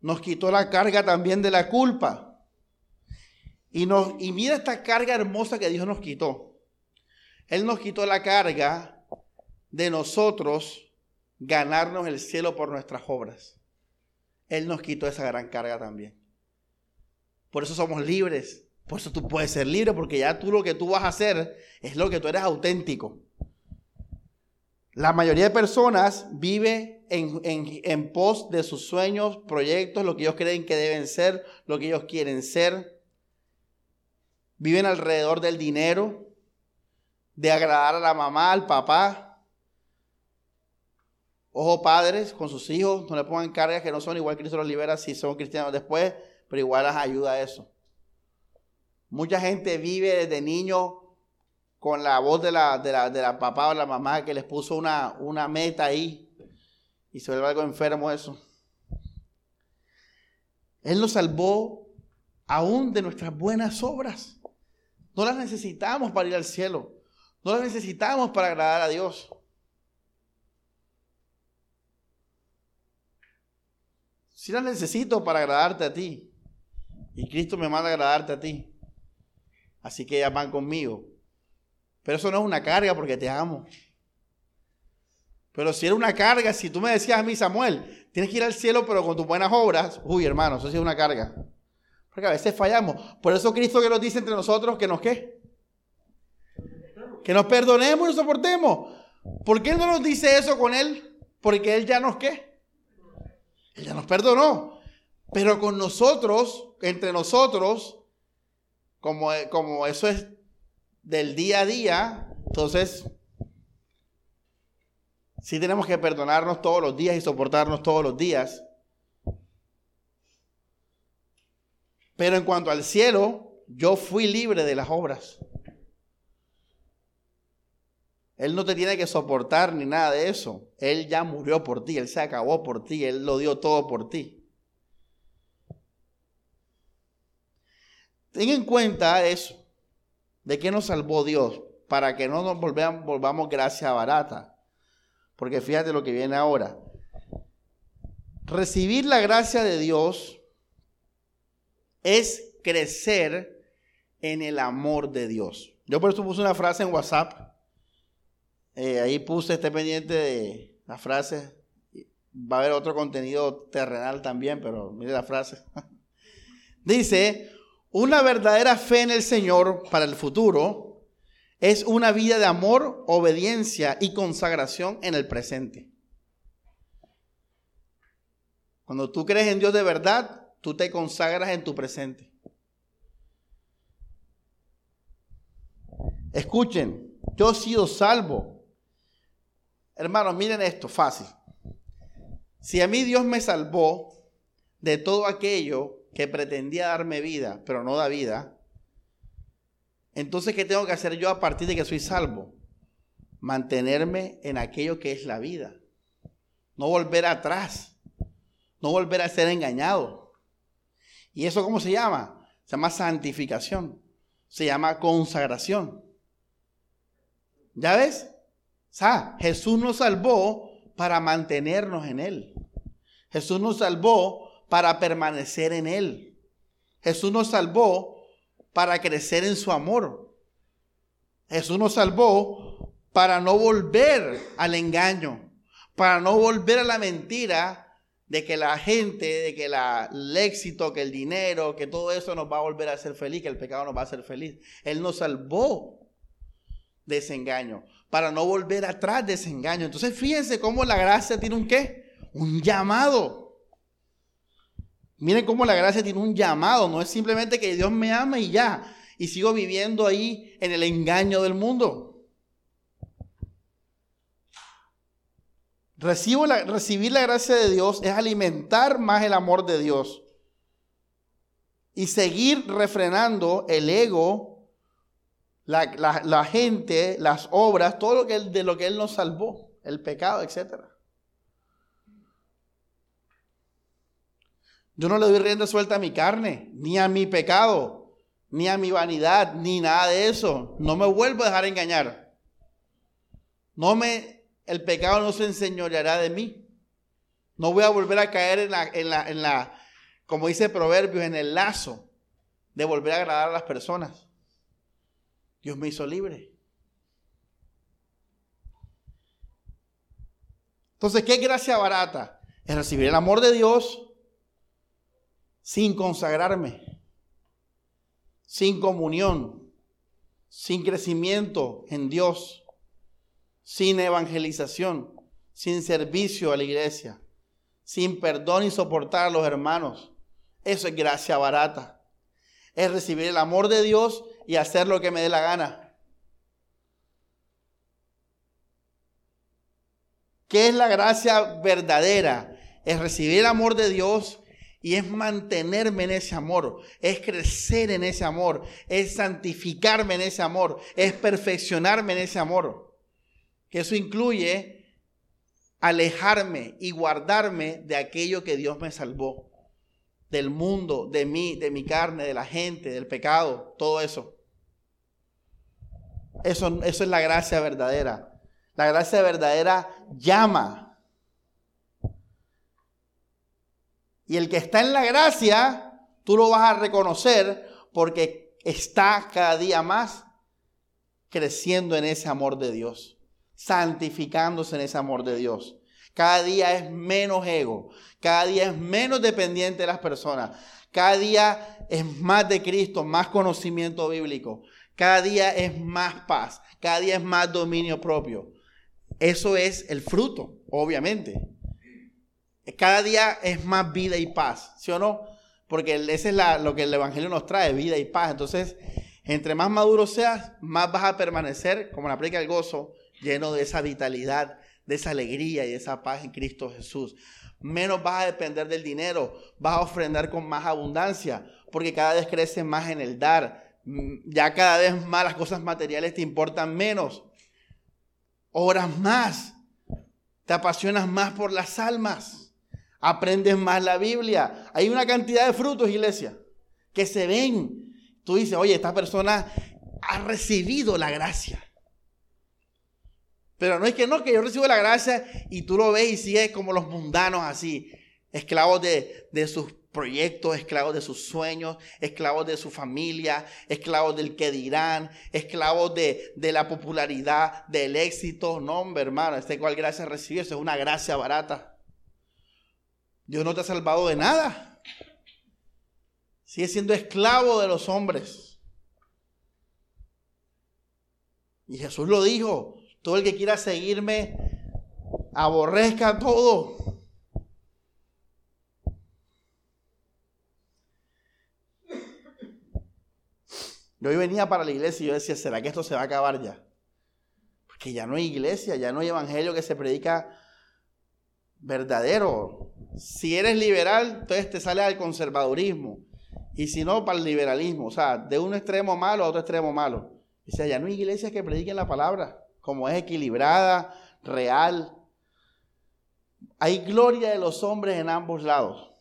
Nos quitó la carga también de la culpa. Y, nos, y mira esta carga hermosa que Dios nos quitó. Él nos quitó la carga de nosotros ganarnos el cielo por nuestras obras. Él nos quitó esa gran carga también. Por eso somos libres. Por eso tú puedes ser libre, porque ya tú lo que tú vas a hacer es lo que tú eres auténtico. La mayoría de personas vive en, en, pos de sus sueños, proyectos, lo que ellos creen que deben ser, lo que ellos quieren ser. Viven alrededor del dinero, de agradar a la mamá, al papá. Ojo, padres, con sus hijos, no le pongan cargas que no son igual Cristo los libera si son cristianos después, pero igual las ayuda a eso. Mucha gente vive desde niño con la voz de la, de la, papá o la mamá que les puso una, una meta ahí y se vuelve algo enfermo eso. Él nos salvó aún de nuestras buenas obras. No las necesitamos para ir al cielo. No las necesitamos para agradar a Dios. Si las necesito para agradarte a ti. Y Cristo me manda a agradarte a ti. Así que ellas van conmigo. Pero eso no es una carga porque te amo. Pero si era una carga, si tú me decías a mí, Samuel, tienes que ir al cielo pero con tus buenas obras, uy hermano, eso sí es una carga. Porque a veces fallamos. Por eso Cristo que nos dice entre nosotros que nos qué. Que nos perdonemos y nos soportemos. ¿Por qué no nos dice eso con Él? Porque Él ya nos qué. Él ya nos perdonó. Pero con nosotros, entre nosotros, como, eso es del día a día, entonces sí tenemos que perdonarnos todos los días y soportarnos todos los días. Pero en cuanto al cielo, yo fui libre de las obras. Él no te tiene que soportar ni nada de eso. Él ya murió por ti, Él se acabó por ti, Él lo dio todo por ti. Ten en cuenta eso, de que nos salvó Dios, para que no nos volvamos, volvamos gracia barata. Porque fíjate lo que viene ahora. Recibir la gracia de Dios es crecer en el amor de Dios. Yo por eso puse una frase en WhatsApp. Eh, ahí puse, este pendiente de la frase. Va a haber otro contenido terrenal también, pero mire la frase. Dice, una verdadera fe en el Señor para el futuro es una vida de amor, obediencia y consagración en el presente. Cuando tú crees en Dios de verdad, tú te consagras en tu presente. Escuchen, yo he sido salvo. Hermanos, miren esto, fácil. Si a mí Dios me salvó de todo aquello que pretendía darme vida, pero no da vida, entonces, ¿qué tengo que hacer yo a partir de que soy salvo? Mantenerme en aquello que es la vida. No volver atrás. No volver a ser engañado. ¿Y eso cómo se llama? Se llama santificación. Se llama consagración. ¿Ya ves? Sea, Jesús nos salvó para mantenernos en Él. Jesús nos salvó para permanecer en Él. Jesús nos salvó para crecer en su amor. Jesús nos salvó para no volver al engaño, para no volver a la mentira de que la gente, de que el éxito, que el dinero, que todo eso nos va a volver a hacer feliz, que el pecado nos va a hacer feliz. Él nos salvó de ese engaño, para no volver atrás de ese engaño. Entonces fíjense cómo la gracia tiene un qué? Un llamado. Miren cómo la gracia tiene un llamado, no es simplemente que Dios me ama y ya, y sigo viviendo ahí en el engaño del mundo. Recibo recibir la gracia de Dios es alimentar más el amor de Dios y seguir refrenando el ego, la, gente, las obras, todo lo que de lo que Él nos salvó, el pecado, etcétera. Yo no le doy rienda suelta a mi carne, ni a mi pecado, ni a mi vanidad, ni nada de eso. No me vuelvo a dejar engañar. No me, el pecado no se enseñoreará de mí. No voy a volver a caer en la, en la, en la, como dice Proverbios, en el lazo de volver a agradar a las personas. Dios me hizo libre. Entonces, ¿qué gracia barata? Es recibir el amor de Dios sin consagrarme, sin comunión, sin crecimiento en Dios, sin evangelización, sin servicio a la iglesia, sin perdón y soportar a los hermanos. Eso es gracia barata. Es recibir el amor de Dios y hacer lo que me dé la gana. ¿Qué es la gracia verdadera? Es recibir el amor de Dios y es mantenerme en ese amor, es crecer en ese amor, es santificarme en ese amor, es perfeccionarme en ese amor. Que eso incluye alejarme y guardarme de aquello que Dios me salvó, del mundo, de mí, de mi carne, de la gente, del pecado, todo eso. Eso, eso es la gracia verdadera. La gracia verdadera llama, Y el que está en la gracia, tú lo vas a reconocer porque está cada día más creciendo en ese amor de Dios, santificándose en ese amor de Dios. Cada día es menos ego, cada día es menos dependiente de las personas, cada día es más de Cristo, más conocimiento bíblico, cada día es más paz, cada día es más dominio propio. Eso es el fruto, obviamente. Cada día es más vida y paz, ¿sí o no? Porque ese es lo que el Evangelio nos trae, vida y paz. Entonces, entre más maduro seas, más vas a permanecer, como la predica el gozo, lleno de esa vitalidad, de esa alegría y de esa paz en Cristo Jesús. Menos vas a depender del dinero, vas a ofrendar con más abundancia, porque cada vez creces más en el dar. Mm, ya cada vez más las cosas materiales te importan menos. Oras más, te apasionas más por las almas aprendes más la Biblia. Hay una cantidad de frutos, iglesia, que se ven. Tú dices, oye, esta persona ha recibido la gracia. Pero no es que no, que yo recibo la gracia y tú lo ves y sigues como los mundanos así. esclavos de, de sus proyectos, esclavos de sus sueños, esclavos de su familia, esclavos del que dirán, esclavos de, de la popularidad, del éxito. No, hombre, hermano, este cual gracia recibió, eso es una gracia barata. Dios no te ha salvado de nada. Sigue siendo esclavo de los hombres. Y Jesús lo dijo, todo el que quiera seguirme, aborrezca todo. Yo hoy venía para la iglesia y yo decía, ¿será que esto se va a acabar ya? Porque ya no hay iglesia, ya no hay evangelio que se predica verdadero. Si eres liberal, entonces te sale al conservadurismo. Y si no, para el liberalismo. O sea, de un extremo malo a otro extremo malo. O sea, ya no hay iglesias que prediquen la palabra, como es equilibrada, real. Hay gloria de los hombres en ambos lados.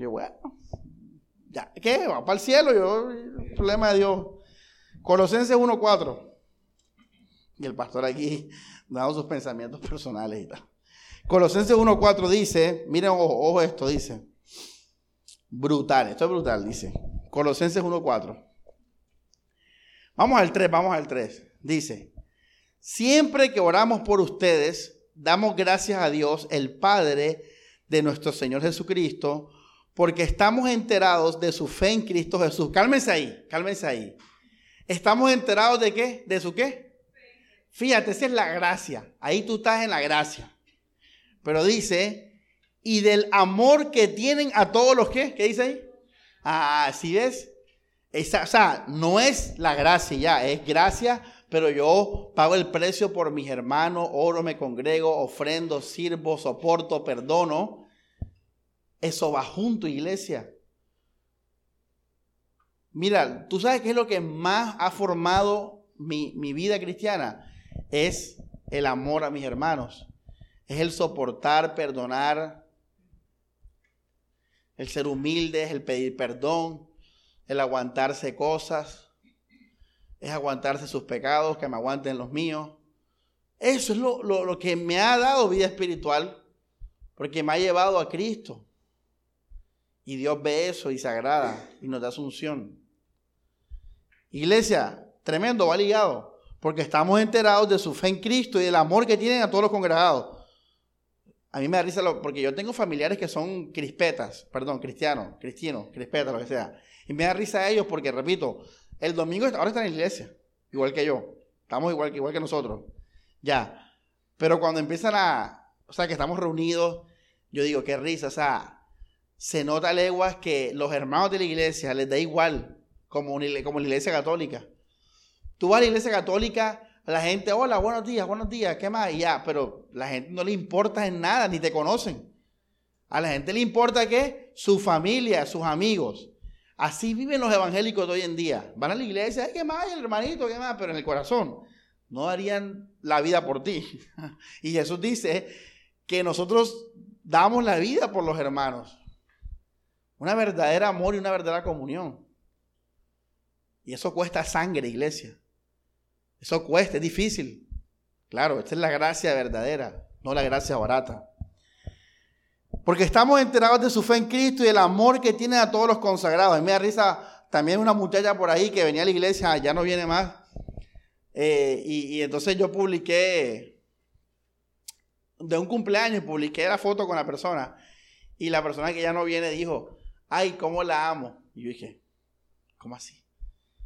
Yo, bueno, ya, ¿qué? Va para el cielo, yo, problema de Dios. Colosenses 1.4. Y el pastor aquí dando sus pensamientos personales y tal. Colosenses 1.4 dice, miren, ojo, ojo esto, dice. Brutal, esto es brutal, dice. Colosenses 1.4. Vamos al 3, vamos al 3. Dice, siempre que oramos por ustedes, damos gracias a Dios, el Padre de nuestro Señor Jesucristo, porque estamos enterados de su fe en Cristo Jesús. Cálmense ahí, cálmense ahí. ¿Estamos enterados de qué? ¿De su qué? Fíjate, esa es la gracia. Ahí tú estás en la gracia. Pero dice, y del amor que tienen a todos los que, ¿qué dice ahí? Ah, ¿sí ves? O sea, no es la gracia ya, es gracia, pero yo pago el precio por mis hermanos, oro, me congrego, ofrendo, sirvo, soporto, perdono. Eso va junto, iglesia. Mira, tú sabes qué es lo que más ha formado mi, vida cristiana. Es el amor a mis hermanos. Es el soportar, perdonar, el ser humilde, el pedir perdón, el aguantarse cosas, es aguantarse sus pecados, que me aguanten los míos. Eso es lo, lo que me ha dado vida espiritual, porque me ha llevado a Cristo. Y Dios ve eso y se agrada y nos da asunción. Iglesia, tremendo, va ligado, porque estamos enterados de su fe en Cristo y del amor que tienen a todos los congregados. A mí me da risa porque yo tengo familiares que son crispetas, perdón, cristianos, cristianos, crispetas, lo que sea. Y me da risa a ellos porque, repito, el domingo ahora están en la iglesia, igual que yo. Estamos igual, igual que nosotros. Ya. Pero cuando empiezan a, o sea, que estamos reunidos, yo digo, qué risa, o sea, se nota leguas que los hermanos de la iglesia les da igual, como, la iglesia católica. Tú vas a la iglesia católica, la gente, hola, buenos días, buenos días, ¿qué más? Y ya, pero la gente no le importa en nada, ni te conocen. A la gente le importa qué? Su familia, sus amigos. Así viven los evangélicos de hoy en día. Van a la iglesia, ¿qué más? El hermanito, ¿qué más? Pero en el corazón no darían la vida por ti. Y Jesús dice que nosotros damos la vida por los hermanos. Una verdadera amor y una verdadera comunión. Y eso cuesta sangre, iglesia. Eso cuesta, es difícil. Claro, esta es la gracia verdadera, no la gracia barata. Porque estamos enterados de su fe en Cristo y el amor que tiene a todos los consagrados. A mí me da risa también una muchacha por ahí que venía a la iglesia, ya no viene más. Eh, y, y, entonces yo publiqué de un cumpleaños, publiqué la foto con la persona. Y la persona que ya no viene dijo, ay, cómo la amo. Y yo dije, ¿cómo así?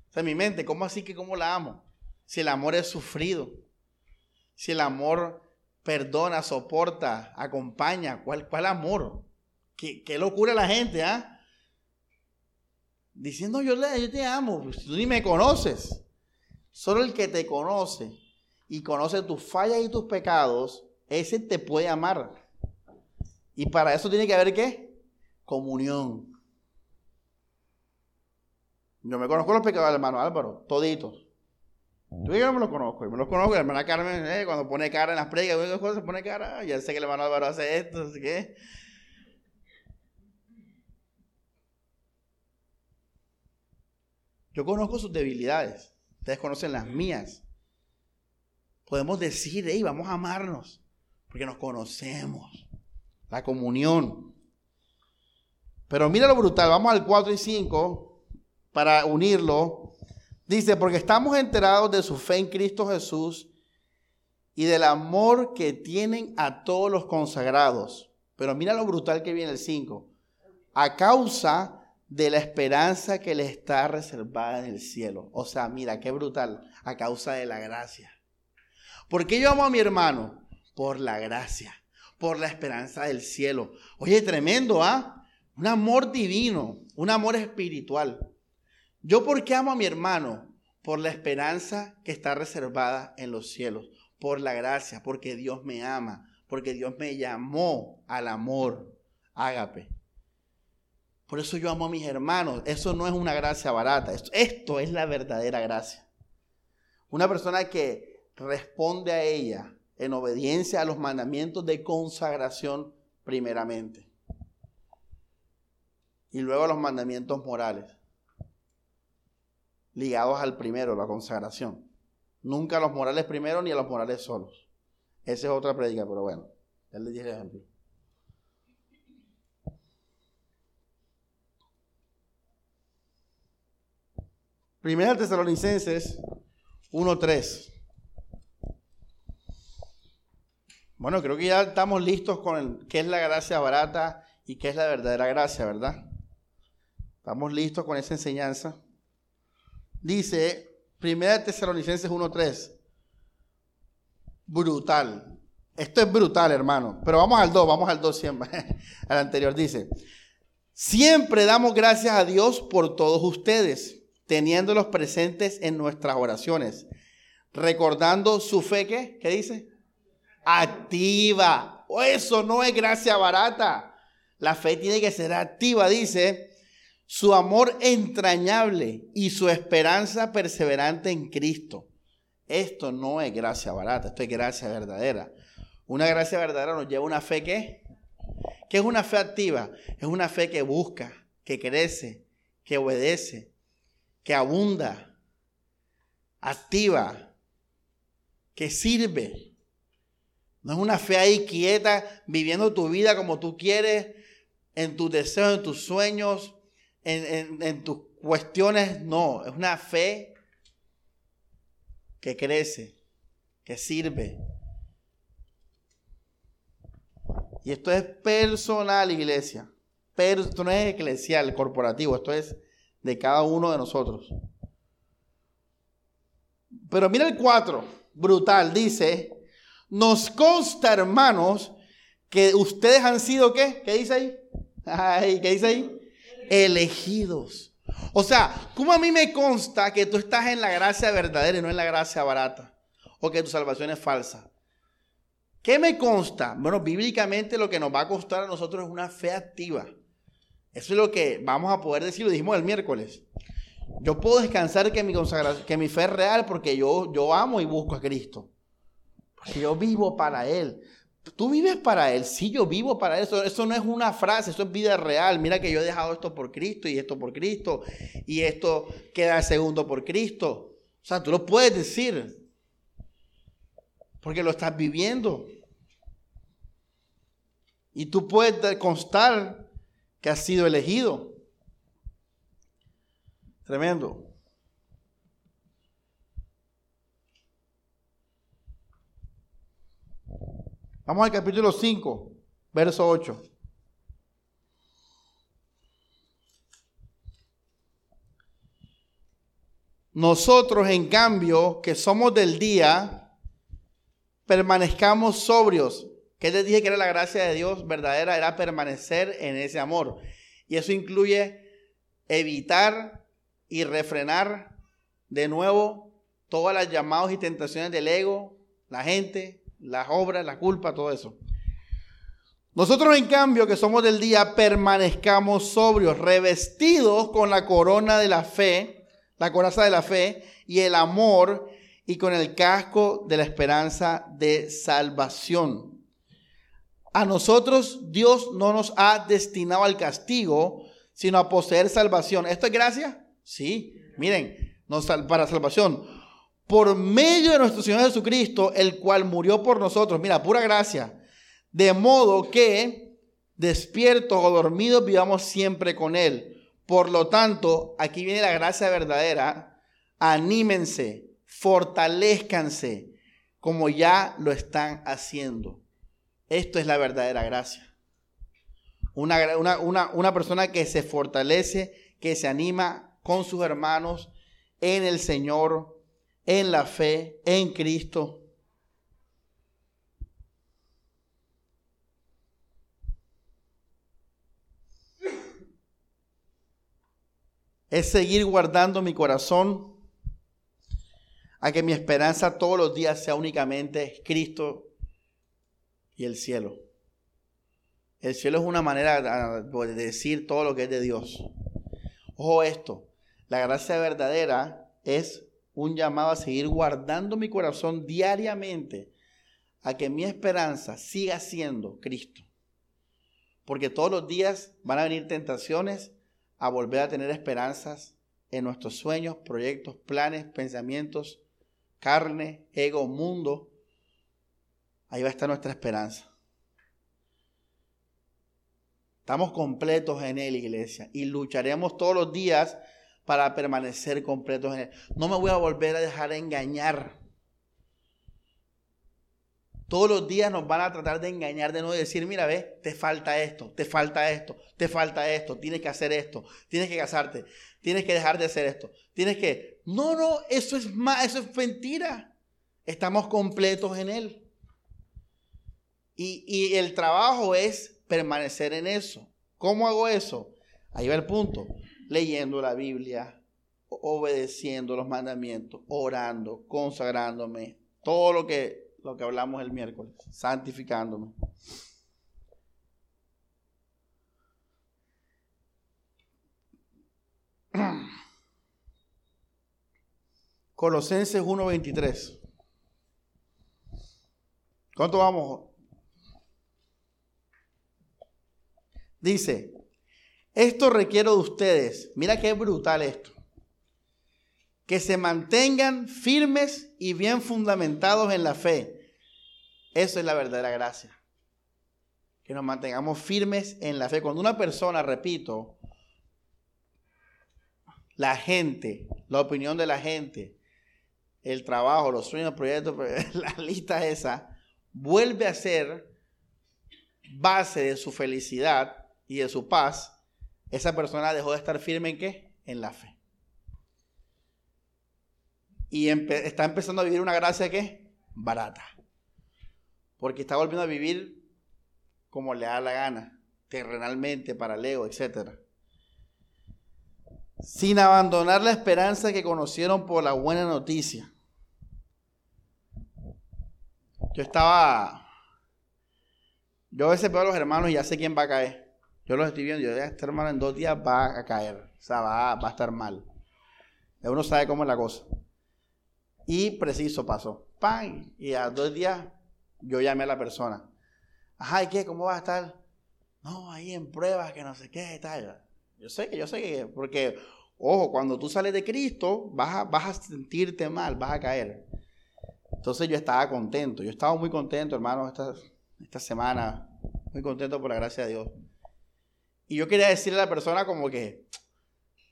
O sea, en mi mente, ¿cómo así que cómo la amo? Si el amor es sufrido, si el amor perdona, soporta, acompaña, ¿cuál, cuál amor? ¿Qué, qué locura la gente, ¿ah? Diciendo yo, yo te amo, pues, tú ni me conoces. Solo el que te conoce y conoce tus fallas y tus pecados, ese te puede amar. Y para eso tiene que haber qué? Comunión. Yo me conozco los pecados del hermano Álvaro, toditos. Yo no me los conozco, yo me los conozco. La hermana Carmen, eh, cuando pone cara en las pregas, se pone cara, ya sé que el hermano Álvaro hace esto, así que. Yo conozco sus debilidades, ustedes conocen las mías. Podemos decir, hey, vamos a amarnos. porque nos conocemos. La comunión. Pero mira lo brutal, vamos al 4 y 5 para unirlo. Dice, porque estamos enterados de su fe en Cristo Jesús y del amor que tienen a todos los consagrados. Pero mira lo brutal que viene el 5. A causa de la esperanza que le está reservada en el cielo. O sea, mira, qué brutal. A causa de la gracia. ¿Por qué yo amo a mi hermano? Por la gracia, por la esperanza del cielo. Oye, tremendo, ¿ah? Un amor divino, un amor espiritual. ¿Yo por qué amo a mi hermano? Por la esperanza que está reservada en los cielos, por la gracia, porque Dios me ama, porque Dios me llamó al amor. Ágape. Por eso yo amo a mis hermanos. Eso no es una gracia barata. Esto, es la verdadera gracia. Una persona que responde a ella en obediencia a los mandamientos de consagración primeramente. Y luego a los mandamientos morales. Ligados al primero, la consagración. Nunca a los morales primero ni a los morales solos. Esa es otra predica, pero bueno, ya les dije el ejemplo. Primera Tesalonicenses 1.3. Bueno, creo que ya estamos listos con el, qué es la gracia barata y qué es la verdadera gracia, ¿verdad? Estamos listos con esa enseñanza. Dice Primera Tesalonicenses 1.3. Brutal. Esto es brutal, hermano. Pero vamos al 2, vamos al 2 siempre. al anterior dice, siempre damos gracias a Dios por todos ustedes teniéndolos presentes en nuestras oraciones, recordando su fe, ¿qué? ¿Qué dice? Activa. O eso no es gracia barata. La fe tiene que ser activa, dice, su amor entrañable y su esperanza perseverante en Cristo. Esto no es gracia barata, esto es gracia verdadera. Una gracia verdadera nos lleva a una fe que, ¿qué es una fe activa? Es una fe que busca, que crece, que obedece, que abunda, activa, que sirve. No es una fe ahí quieta, viviendo tu vida como tú quieres, en tus deseos, en tus sueños, en, tus cuestiones. No, es una fe que crece, que sirve. Y esto es personal, iglesia. esto no es eclesial, corporativo, esto es de cada uno de nosotros. Pero mira el 4, brutal, dice, nos consta, hermanos, que ustedes han sido, ¿qué? ¿Qué dice ahí? Ay, ¿Qué dice ahí? Elegidos. O sea, ¿cómo a mí me consta que tú estás en la gracia verdadera y no en la gracia barata? O que tu salvación es falsa. ¿Qué me consta? Bueno, bíblicamente lo que nos va a costar a nosotros es una fe activa. Eso es lo que vamos a poder decir, lo dijimos el miércoles. Yo puedo descansar que mi, que mi fe es real porque yo, yo amo y busco a Cristo. Porque yo vivo para Él. ¿Tú vives para Él? Sí, yo vivo para. Eso, eso, no es una frase, eso es vida real. Mira que yo he dejado esto por Cristo y esto por Cristo y esto queda segundo por Cristo. O sea, tú lo puedes decir porque lo estás viviendo. Y tú puedes constar que ha sido elegido. Tremendo. Vamos al capítulo 5, verso 8. Nosotros, en cambio, que somos del día, permanezcamos sobrios, ¿Qué les dije que era la gracia de Dios verdadera? Era permanecer en ese amor. Y eso incluye evitar y refrenar de nuevo todas las llamadas y tentaciones del ego, la gente, las obras, la culpa, todo eso. Nosotros en cambio que somos del día permanezcamos sobrios, revestidos con la corona de la fe, la coraza de la fe y el amor y con el casco de la esperanza de salvación. A nosotros Dios no nos ha destinado al castigo, sino a poseer salvación. ¿Esto es gracia? Sí. Miren, para salvación. Por medio de nuestro Señor Jesucristo, el cual murió por nosotros. Mira, pura gracia. De modo que, despiertos o dormidos, vivamos siempre con Él. Por lo tanto, aquí viene la gracia verdadera. Anímense, fortalezcanse, como ya lo están haciendo. Esto es la verdadera gracia. Una, una, una, persona que se fortalece, que se anima con sus hermanos en el Señor, en la fe, en Cristo. Es seguir guardando mi corazón a que mi esperanza todos los días sea únicamente Cristo y el cielo. El cielo es una manera de decir todo lo que es de Dios. Ojo esto, la gracia verdadera es un llamado a seguir guardando mi corazón diariamente a que mi esperanza siga siendo Cristo. Porque todos los días van a venir tentaciones a volver a tener esperanzas en nuestros sueños, proyectos, planes, pensamientos, carne, ego, mundo. Ahí va a estar nuestra esperanza. Estamos completos en Él, iglesia, y lucharemos todos los días para permanecer completos en Él. No me voy a volver a dejar engañar. Todos los días nos van a tratar de engañar de y decir, mira, ve, te falta esto, te falta esto, te falta esto, tienes que hacer esto, tienes que casarte, tienes que dejar de hacer esto, tienes que... No, no, eso es más, eso es mentira. Estamos completos en Él. Y, y el trabajo es permanecer en eso. ¿Cómo hago eso? Ahí va el punto. Leyendo la Biblia, obedeciendo los mandamientos, orando, consagrándome, todo lo que, lo que hablamos el miércoles, santificándome. Colosenses 1:23. ¿Cuánto vamos? Dice, esto requiero de ustedes, mira qué brutal esto, que se mantengan firmes y bien fundamentados en la fe. Eso es la verdadera gracia. Que nos mantengamos firmes en la fe. Cuando una persona, repito, la gente, la opinión de la gente, el trabajo, los sueños, los proyectos, la lista esa, vuelve a ser base de su felicidad, y de su paz, esa persona dejó de estar firme en qué? En la fe. Y está empezando a vivir una gracia que barata. Porque está volviendo a vivir como le da la gana, terrenalmente, para el ego, etc. Sin abandonar la esperanza que conocieron por la buena noticia. Yo estaba. Yo a veces veo a los hermanos y ya sé quién va a caer. Yo los estoy viendo, yo ya este hermano en dos días va a caer, o sea, va, a estar mal. Uno sabe cómo es la cosa. Y preciso pasó. ¡Pam! Y a dos días yo llamé a la persona. Ajá, ¿y qué? ¿Cómo va a estar? No, ahí en pruebas, que no sé qué, tal. Yo sé que, yo sé que, porque, ojo, cuando tú sales de Cristo, vas a, vas a sentirte mal, vas a caer. Entonces yo estaba contento, yo estaba muy contento, hermano, esta, esta semana, muy contento por la gracia de Dios. Y yo quería decirle a la persona como que,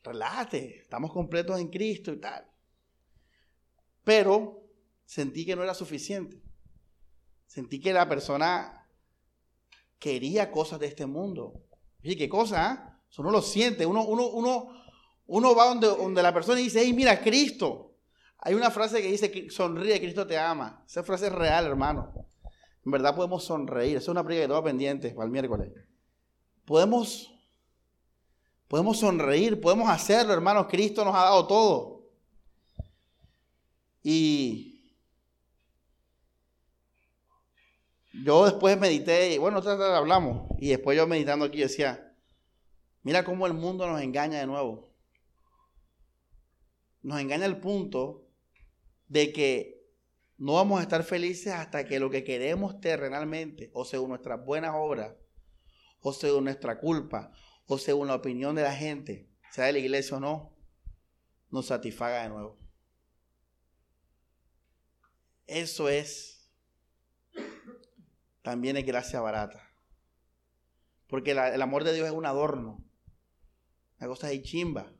relájate, estamos completos en Cristo y tal. Pero sentí que no era suficiente. Sentí que la persona quería cosas de este mundo. ¿Y qué cosa? ¿eh? Eso no lo siente. Uno, uno, uno, uno va donde, donde la persona dice, hey, mira, Cristo. Hay una frase que dice, sonríe, Cristo te ama. Esa frase es real, hermano. En verdad podemos sonreír. Esa es una predica que tengo pendiente para el miércoles podemos, podemos sonreír, podemos hacerlo, hermanos. Cristo nos ha dado todo. Y yo después medité, y bueno, hablamos, y después yo meditando aquí decía, mira cómo el mundo nos engaña de nuevo. Nos engaña al punto de que no vamos a estar felices hasta que lo que queremos terrenalmente, o según nuestras buenas obras, o según nuestra culpa, o según la opinión de la gente, sea de la iglesia o no, nos satisfaga de nuevo. Eso es también es gracia barata. Porque el amor de Dios es un adorno. Una cosa de chimba.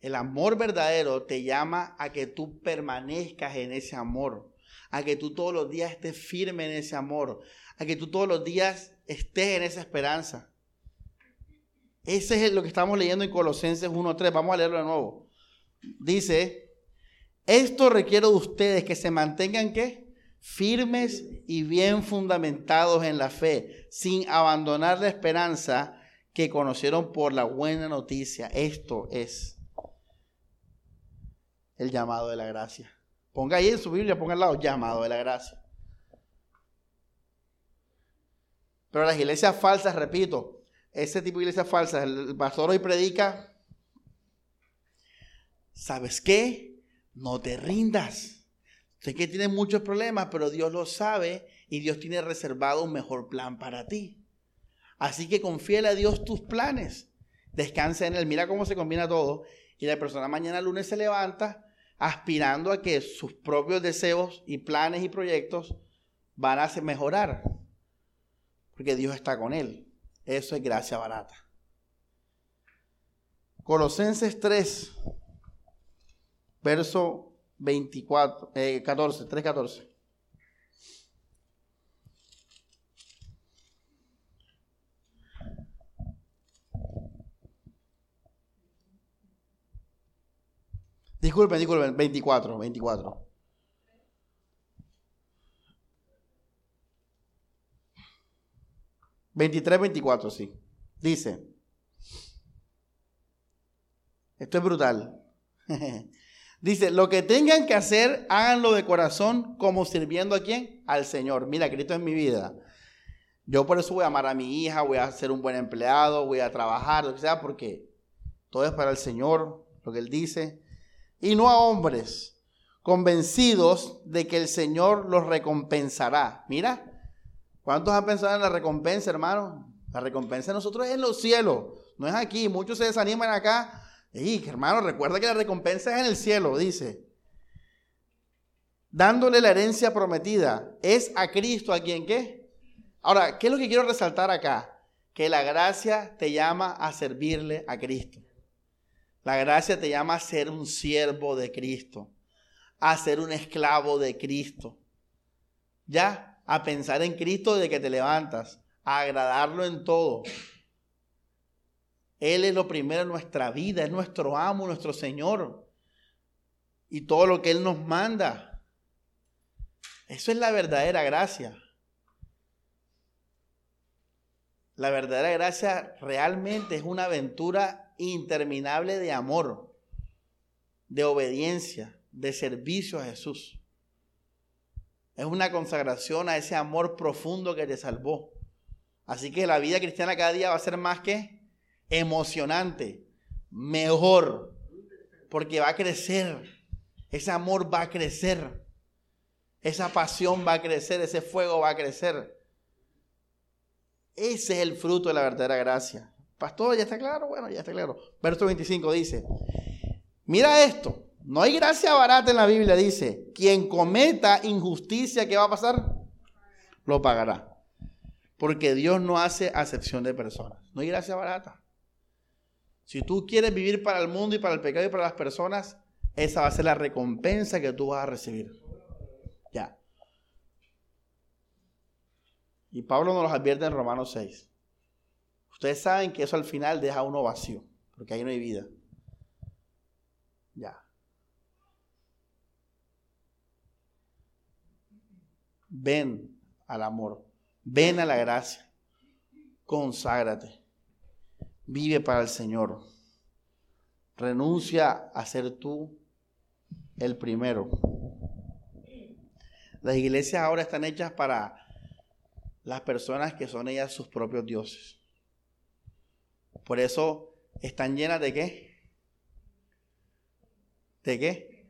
El amor verdadero te llama a que tú permanezcas en ese amor, a que tú todos los días estés firme en ese amor, a que tú todos los días estés en esa esperanza. Ese es lo que estamos leyendo en Colosenses 1.3. Vamos a leerlo de nuevo. Dice, esto requiere de ustedes que se mantengan ¿qué? firmes y bien fundamentados en la fe, sin abandonar la esperanza que conocieron por la buena noticia. Esto es el llamado de la gracia. Ponga ahí en su Biblia, ponga al lado, llamado de la gracia. Pero las iglesias falsas, repito, ese tipo de iglesias falsas, el pastor hoy predica, ¿sabes qué? No te rindas. Sé que tienes muchos problemas, pero Dios lo sabe y Dios tiene reservado un mejor plan para ti. Así que confíale a Dios tus planes. Descansa en Él. Mira cómo se combina todo. Y la persona mañana lunes se levanta aspirando a que sus propios deseos y planes y proyectos van a mejorar. Porque Dios está con él. Eso es gracia barata. Colosenses 3, verso 24, eh, 14, 3, 14. Disculpen, disculpen, 24, 24. Veintitrés, veinticuatro, sí. Dice, esto es brutal. Dice, lo que tengan que hacer, háganlo de corazón como sirviendo a quién? Al Señor. Mira, Cristo es mi vida. Yo por eso voy a amar a mi hija, voy a ser un buen empleado, voy a trabajar, lo que sea, porque todo es para el Señor, lo que Él dice. Y no a hombres, convencidos de que el Señor los recompensará. Mira, ¿cuántos han pensado en la recompensa, hermano? La recompensa de nosotros es en los cielos, no es aquí. Muchos se desaniman acá y hermano, recuerda que la recompensa es en el cielo, dice. Dándole la herencia prometida. Es a Cristo a quien qué. Ahora, ¿qué es lo que quiero resaltar acá? Que la gracia te llama a servirle a Cristo. La gracia te llama a ser un siervo de Cristo. A ser un esclavo de Cristo. Ya, a pensar en Cristo de que te levantas. A agradarlo en todo. Él es lo primero en nuestra vida, es nuestro amo, nuestro Señor. Y todo lo que Él nos manda. Eso es la verdadera gracia. La verdadera gracia realmente es una aventura interminable de amor, de obediencia, de servicio a Jesús. Es una consagración a ese amor profundo que te salvó. Así que la vida cristiana cada día va a ser más que emocionante, mejor, porque va a crecer. Ese amor va a crecer. Esa pasión va a crecer, ese fuego va a crecer. Ese es el fruto de la verdadera gracia. Pastor, ¿ya está claro? Bueno, ya está claro. Verso 25 dice, mira esto, no hay gracia barata en la Biblia, dice, quien cometa injusticia, ¿qué va a pasar? Lo pagará. Porque Dios no hace acepción de personas. No hay gracia barata. Si tú quieres vivir para el mundo y para el pecado y para las personas, esa va a ser la recompensa que tú vas a recibir. Ya. Y Pablo nos los advierte en Romanos 6. Ustedes saben que eso al final deja uno vacío, porque ahí no hay vida. Ya. Ven al amor, ven a la gracia, conságrate. Vive para el Señor. Renuncia a ser tú el primero. Las iglesias ahora están hechas para las personas que son ellas sus propios dioses. Por eso están llenas de qué? ¿De qué?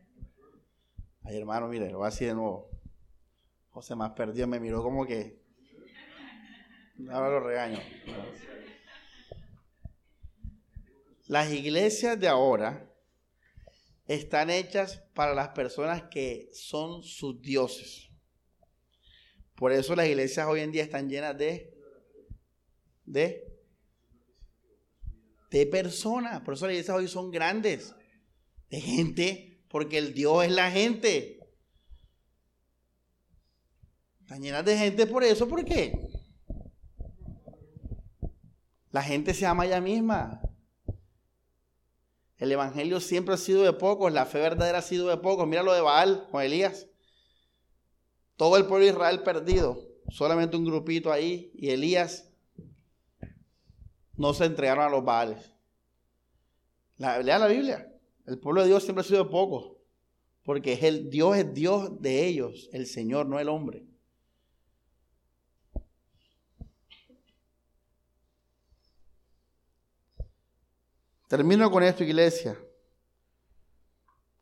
Ay, hermano, mire, lo voy a decir de nuevo. José más perdido me miró como que. Ahora lo regaño. Las iglesias de ahora están hechas para las personas que son sus dioses. Por eso las iglesias hoy en día están llenas de, de, de personas. Por eso las iglesias hoy son grandes. De gente, porque el Dios es la gente. Están llenas de gente por eso, ¿por qué? La gente se ama ella misma. El evangelio siempre ha sido de pocos, la fe verdadera ha sido de pocos. Mira lo de Baal con Elías. Todo el pueblo de Israel perdido, solamente un grupito ahí y Elías no se entregaron a los Baales. La, lea la Biblia. El pueblo de Dios siempre ha sido de pocos, porque es el Dios es Dios de ellos, el Señor, no el hombre. Termino con esto, iglesia,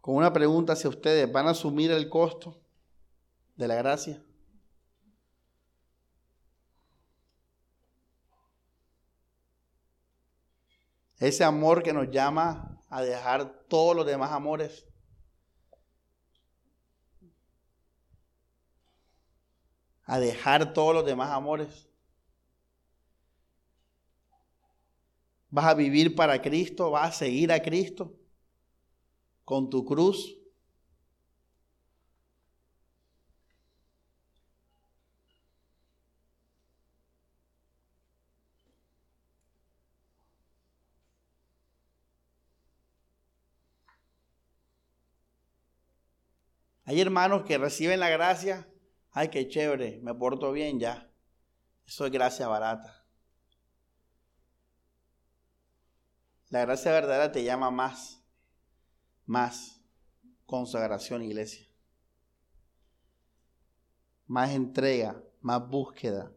con una pregunta hacia ustedes. ¿Van a asumir el costo de la gracia? Ese amor que nos llama a dejar todos los demás amores. A dejar todos los demás amores. ¿Vas a vivir para Cristo? ¿Vas a seguir a Cristo con tu cruz? Hay hermanos que reciben la gracia. Ay, qué chévere, me porto bien ya. Eso es gracia barata. La gracia verdadera te llama más, más consagración, iglesia. Más entrega, más búsqueda,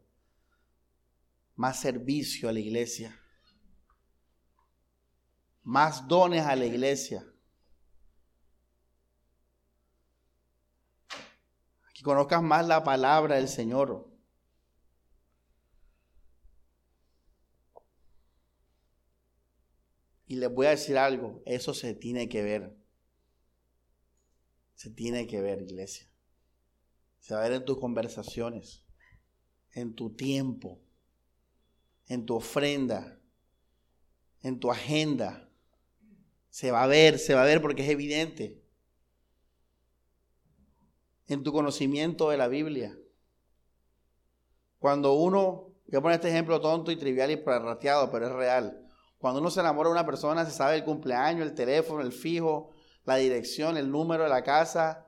más servicio a la iglesia. Más dones a la iglesia. Que conozcas más la palabra del Señor. Y les voy a decir algo, eso se tiene que ver. Se tiene que ver, iglesia. Se va a ver en tus conversaciones, en tu tiempo, en tu ofrenda, en tu agenda. Se va a ver, se va a ver porque es evidente. En tu conocimiento de la Biblia. Cuando uno, voy a poner este ejemplo tonto y trivial y prerrateado, pero es real. Cuando uno se enamora de una persona, se sabe el cumpleaños, el teléfono, el fijo, la dirección, el número de la casa.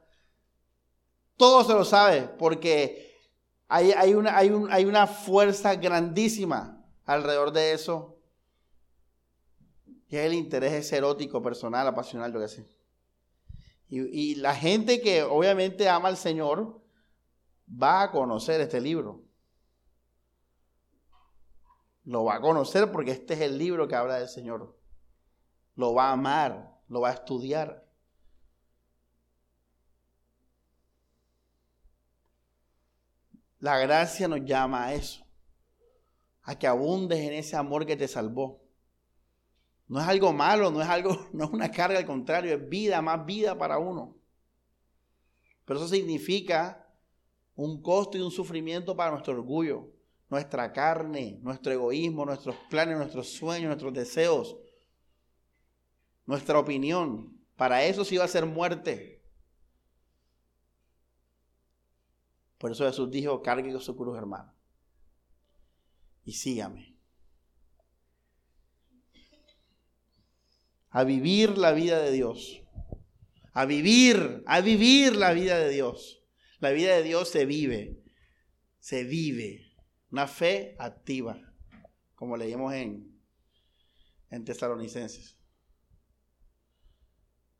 Todo se lo sabe porque hay, una, fuerza grandísima alrededor de eso. Que es el interés erótico, personal, apasional, yo qué sé. Y, y la gente que obviamente ama al Señor va a conocer este libro. Lo va a conocer porque este es el libro que habla del Señor. Lo va a amar, lo va a estudiar. La gracia nos llama a eso, a que abundes en ese amor que te salvó. No es algo malo, no es algo, no es una carga, al contrario, es vida, más vida para uno. Pero eso significa un costo y un sufrimiento para nuestro orgullo, nuestra carne, nuestro egoísmo, nuestros planes, nuestros sueños, nuestros deseos, nuestra opinión. Para eso sí va a ser muerte. Por eso Jesús dijo, cargue su cruz, hermano. Y sígame. A vivir la vida de Dios. A vivir, a vivir la vida de Dios. La vida de Dios se vive. Se vive. Una fe activa, como leímos en, en Tesalonicenses.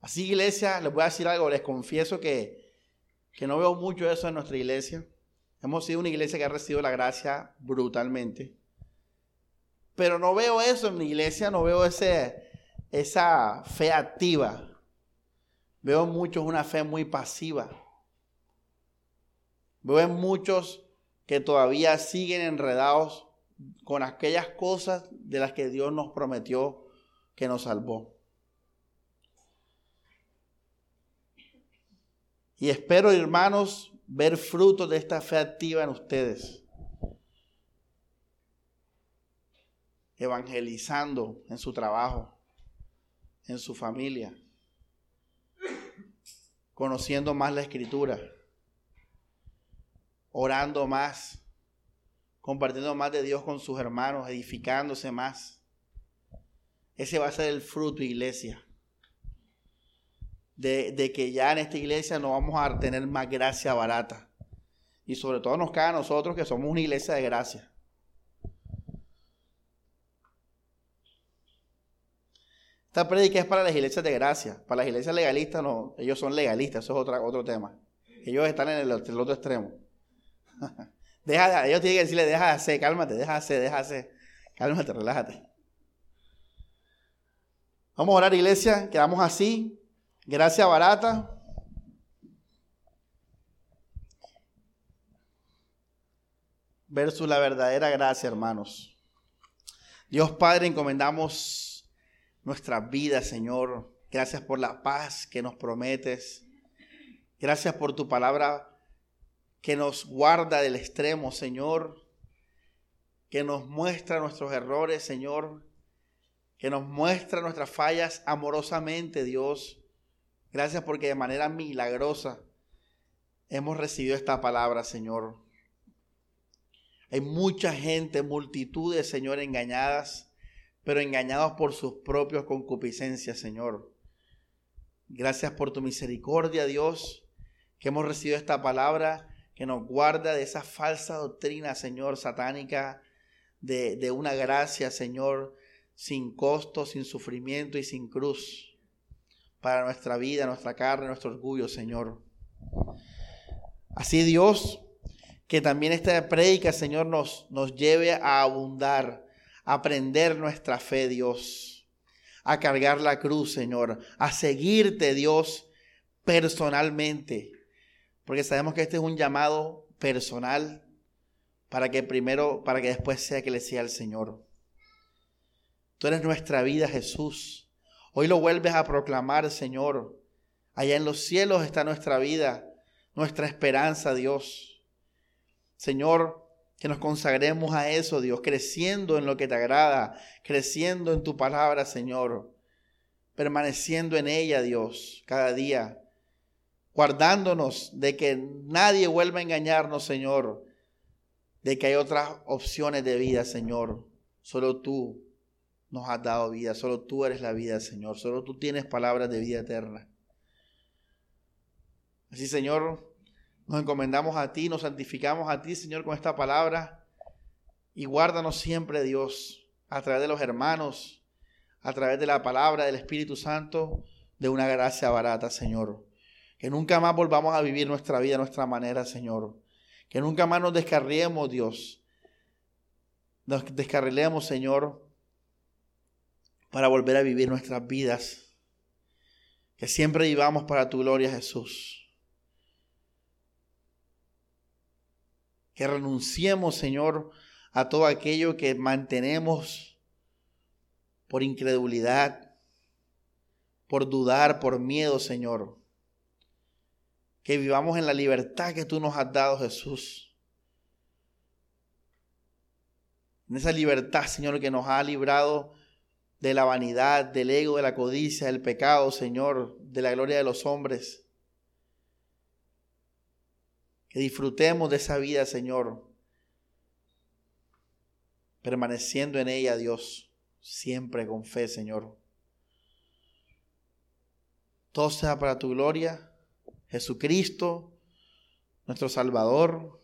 Así, iglesia, les voy a decir algo, les confieso que, que no veo mucho eso en nuestra iglesia. Hemos sido una iglesia que ha recibido la gracia brutalmente. Pero no veo eso en mi iglesia, no veo ese, esa fe activa. Veo en muchos una fe muy pasiva. Veo en muchos que todavía siguen enredados con aquellas cosas de las que Dios nos prometió que nos salvó. Y espero, hermanos, ver frutos de esta fe activa en ustedes. Evangelizando en su trabajo, en su familia, conociendo más la escritura, orando más, compartiendo más de Dios con sus hermanos, edificándose más. Ese va a ser el fruto, iglesia de, que ya en esta iglesia no vamos a tener más gracia barata. Y sobre todo nos cae a nosotros que somos una iglesia de gracia. Esta predica es para las iglesias de gracia. Para las iglesias legalistas no, ellos son legalistas, eso es otra, otro tema. Ellos están en el, otro extremo. deja, ellos tienen que decirle, deja de hacer, cálmate, deja de hacer, deja de hacer. Cálmate, relájate. Vamos a orar, iglesia, quedamos así. Gracia barata. Versus la verdadera gracia, hermanos. Dios Padre, encomendamos nuestras vidas, Señor. Gracias por la paz que nos prometes. Gracias por tu palabra que nos guarda del extremo, Señor. Que nos muestra nuestros errores, Señor. Que nos muestra nuestras fallas amorosamente, Dios Gracias porque de manera milagrosa hemos recibido esta palabra, Señor. Hay mucha gente, multitudes, Señor, engañadas, pero engañados por sus propias concupiscencias, Señor. Gracias por tu misericordia, Dios, que hemos recibido esta palabra que nos guarda de esa falsa doctrina, Señor, satánica, de, de una gracia, Señor, sin costo, sin sufrimiento y sin cruz para nuestra vida, nuestra carne, nuestro orgullo, Señor. Así Dios, que también esta prédica, Señor, nos, nos lleve a abundar, a aprender nuestra fe, Dios, a cargar la cruz, Señor, a seguirte, Dios, personalmente, porque sabemos que este es un llamado personal para que primero, para que después sea que le sea el Señor. Tú eres nuestra vida, Jesús. Hoy lo vuelves a proclamar, Señor. Allá en los cielos está nuestra vida, nuestra esperanza, Dios. Señor, que nos consagremos a eso, Dios, creciendo en lo que te agrada, creciendo en tu palabra, Señor, permaneciendo en ella, Dios, cada día, guardándonos de que nadie vuelva a engañarnos, Señor, de que hay otras opciones de vida, Señor, solo tú nos has dado vida. Solo tú eres la vida, Señor. Solo tú tienes palabras de vida eterna. Así, Señor, nos encomendamos a ti, nos santificamos a ti, Señor, con esta palabra. Y guárdanos siempre, Dios, a través de los hermanos, a través de la palabra del Espíritu Santo, de una gracia barata, Señor. Que nunca más volvamos a vivir nuestra vida nuestra manera, Señor. Que nunca más nos descarriemos, Dios. Nos descarrilemos, Señor, para volver a vivir nuestras vidas. Que siempre vivamos para tu gloria, Jesús. Que renunciemos, Señor, a todo aquello que mantenemos por incredulidad, por dudar, por miedo, Señor. Que vivamos en la libertad que tú nos has dado, Jesús. En esa libertad, Señor, que nos ha librado de la vanidad, del ego, de la codicia, del pecado, Señor, de la gloria de los hombres. Que disfrutemos de esa vida, Señor, permaneciendo en ella, Dios, siempre con fe, Señor. Todo sea para tu gloria, Jesucristo, nuestro Salvador,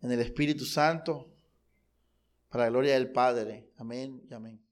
en el Espíritu Santo para la gloria del Padre. Amén y amén.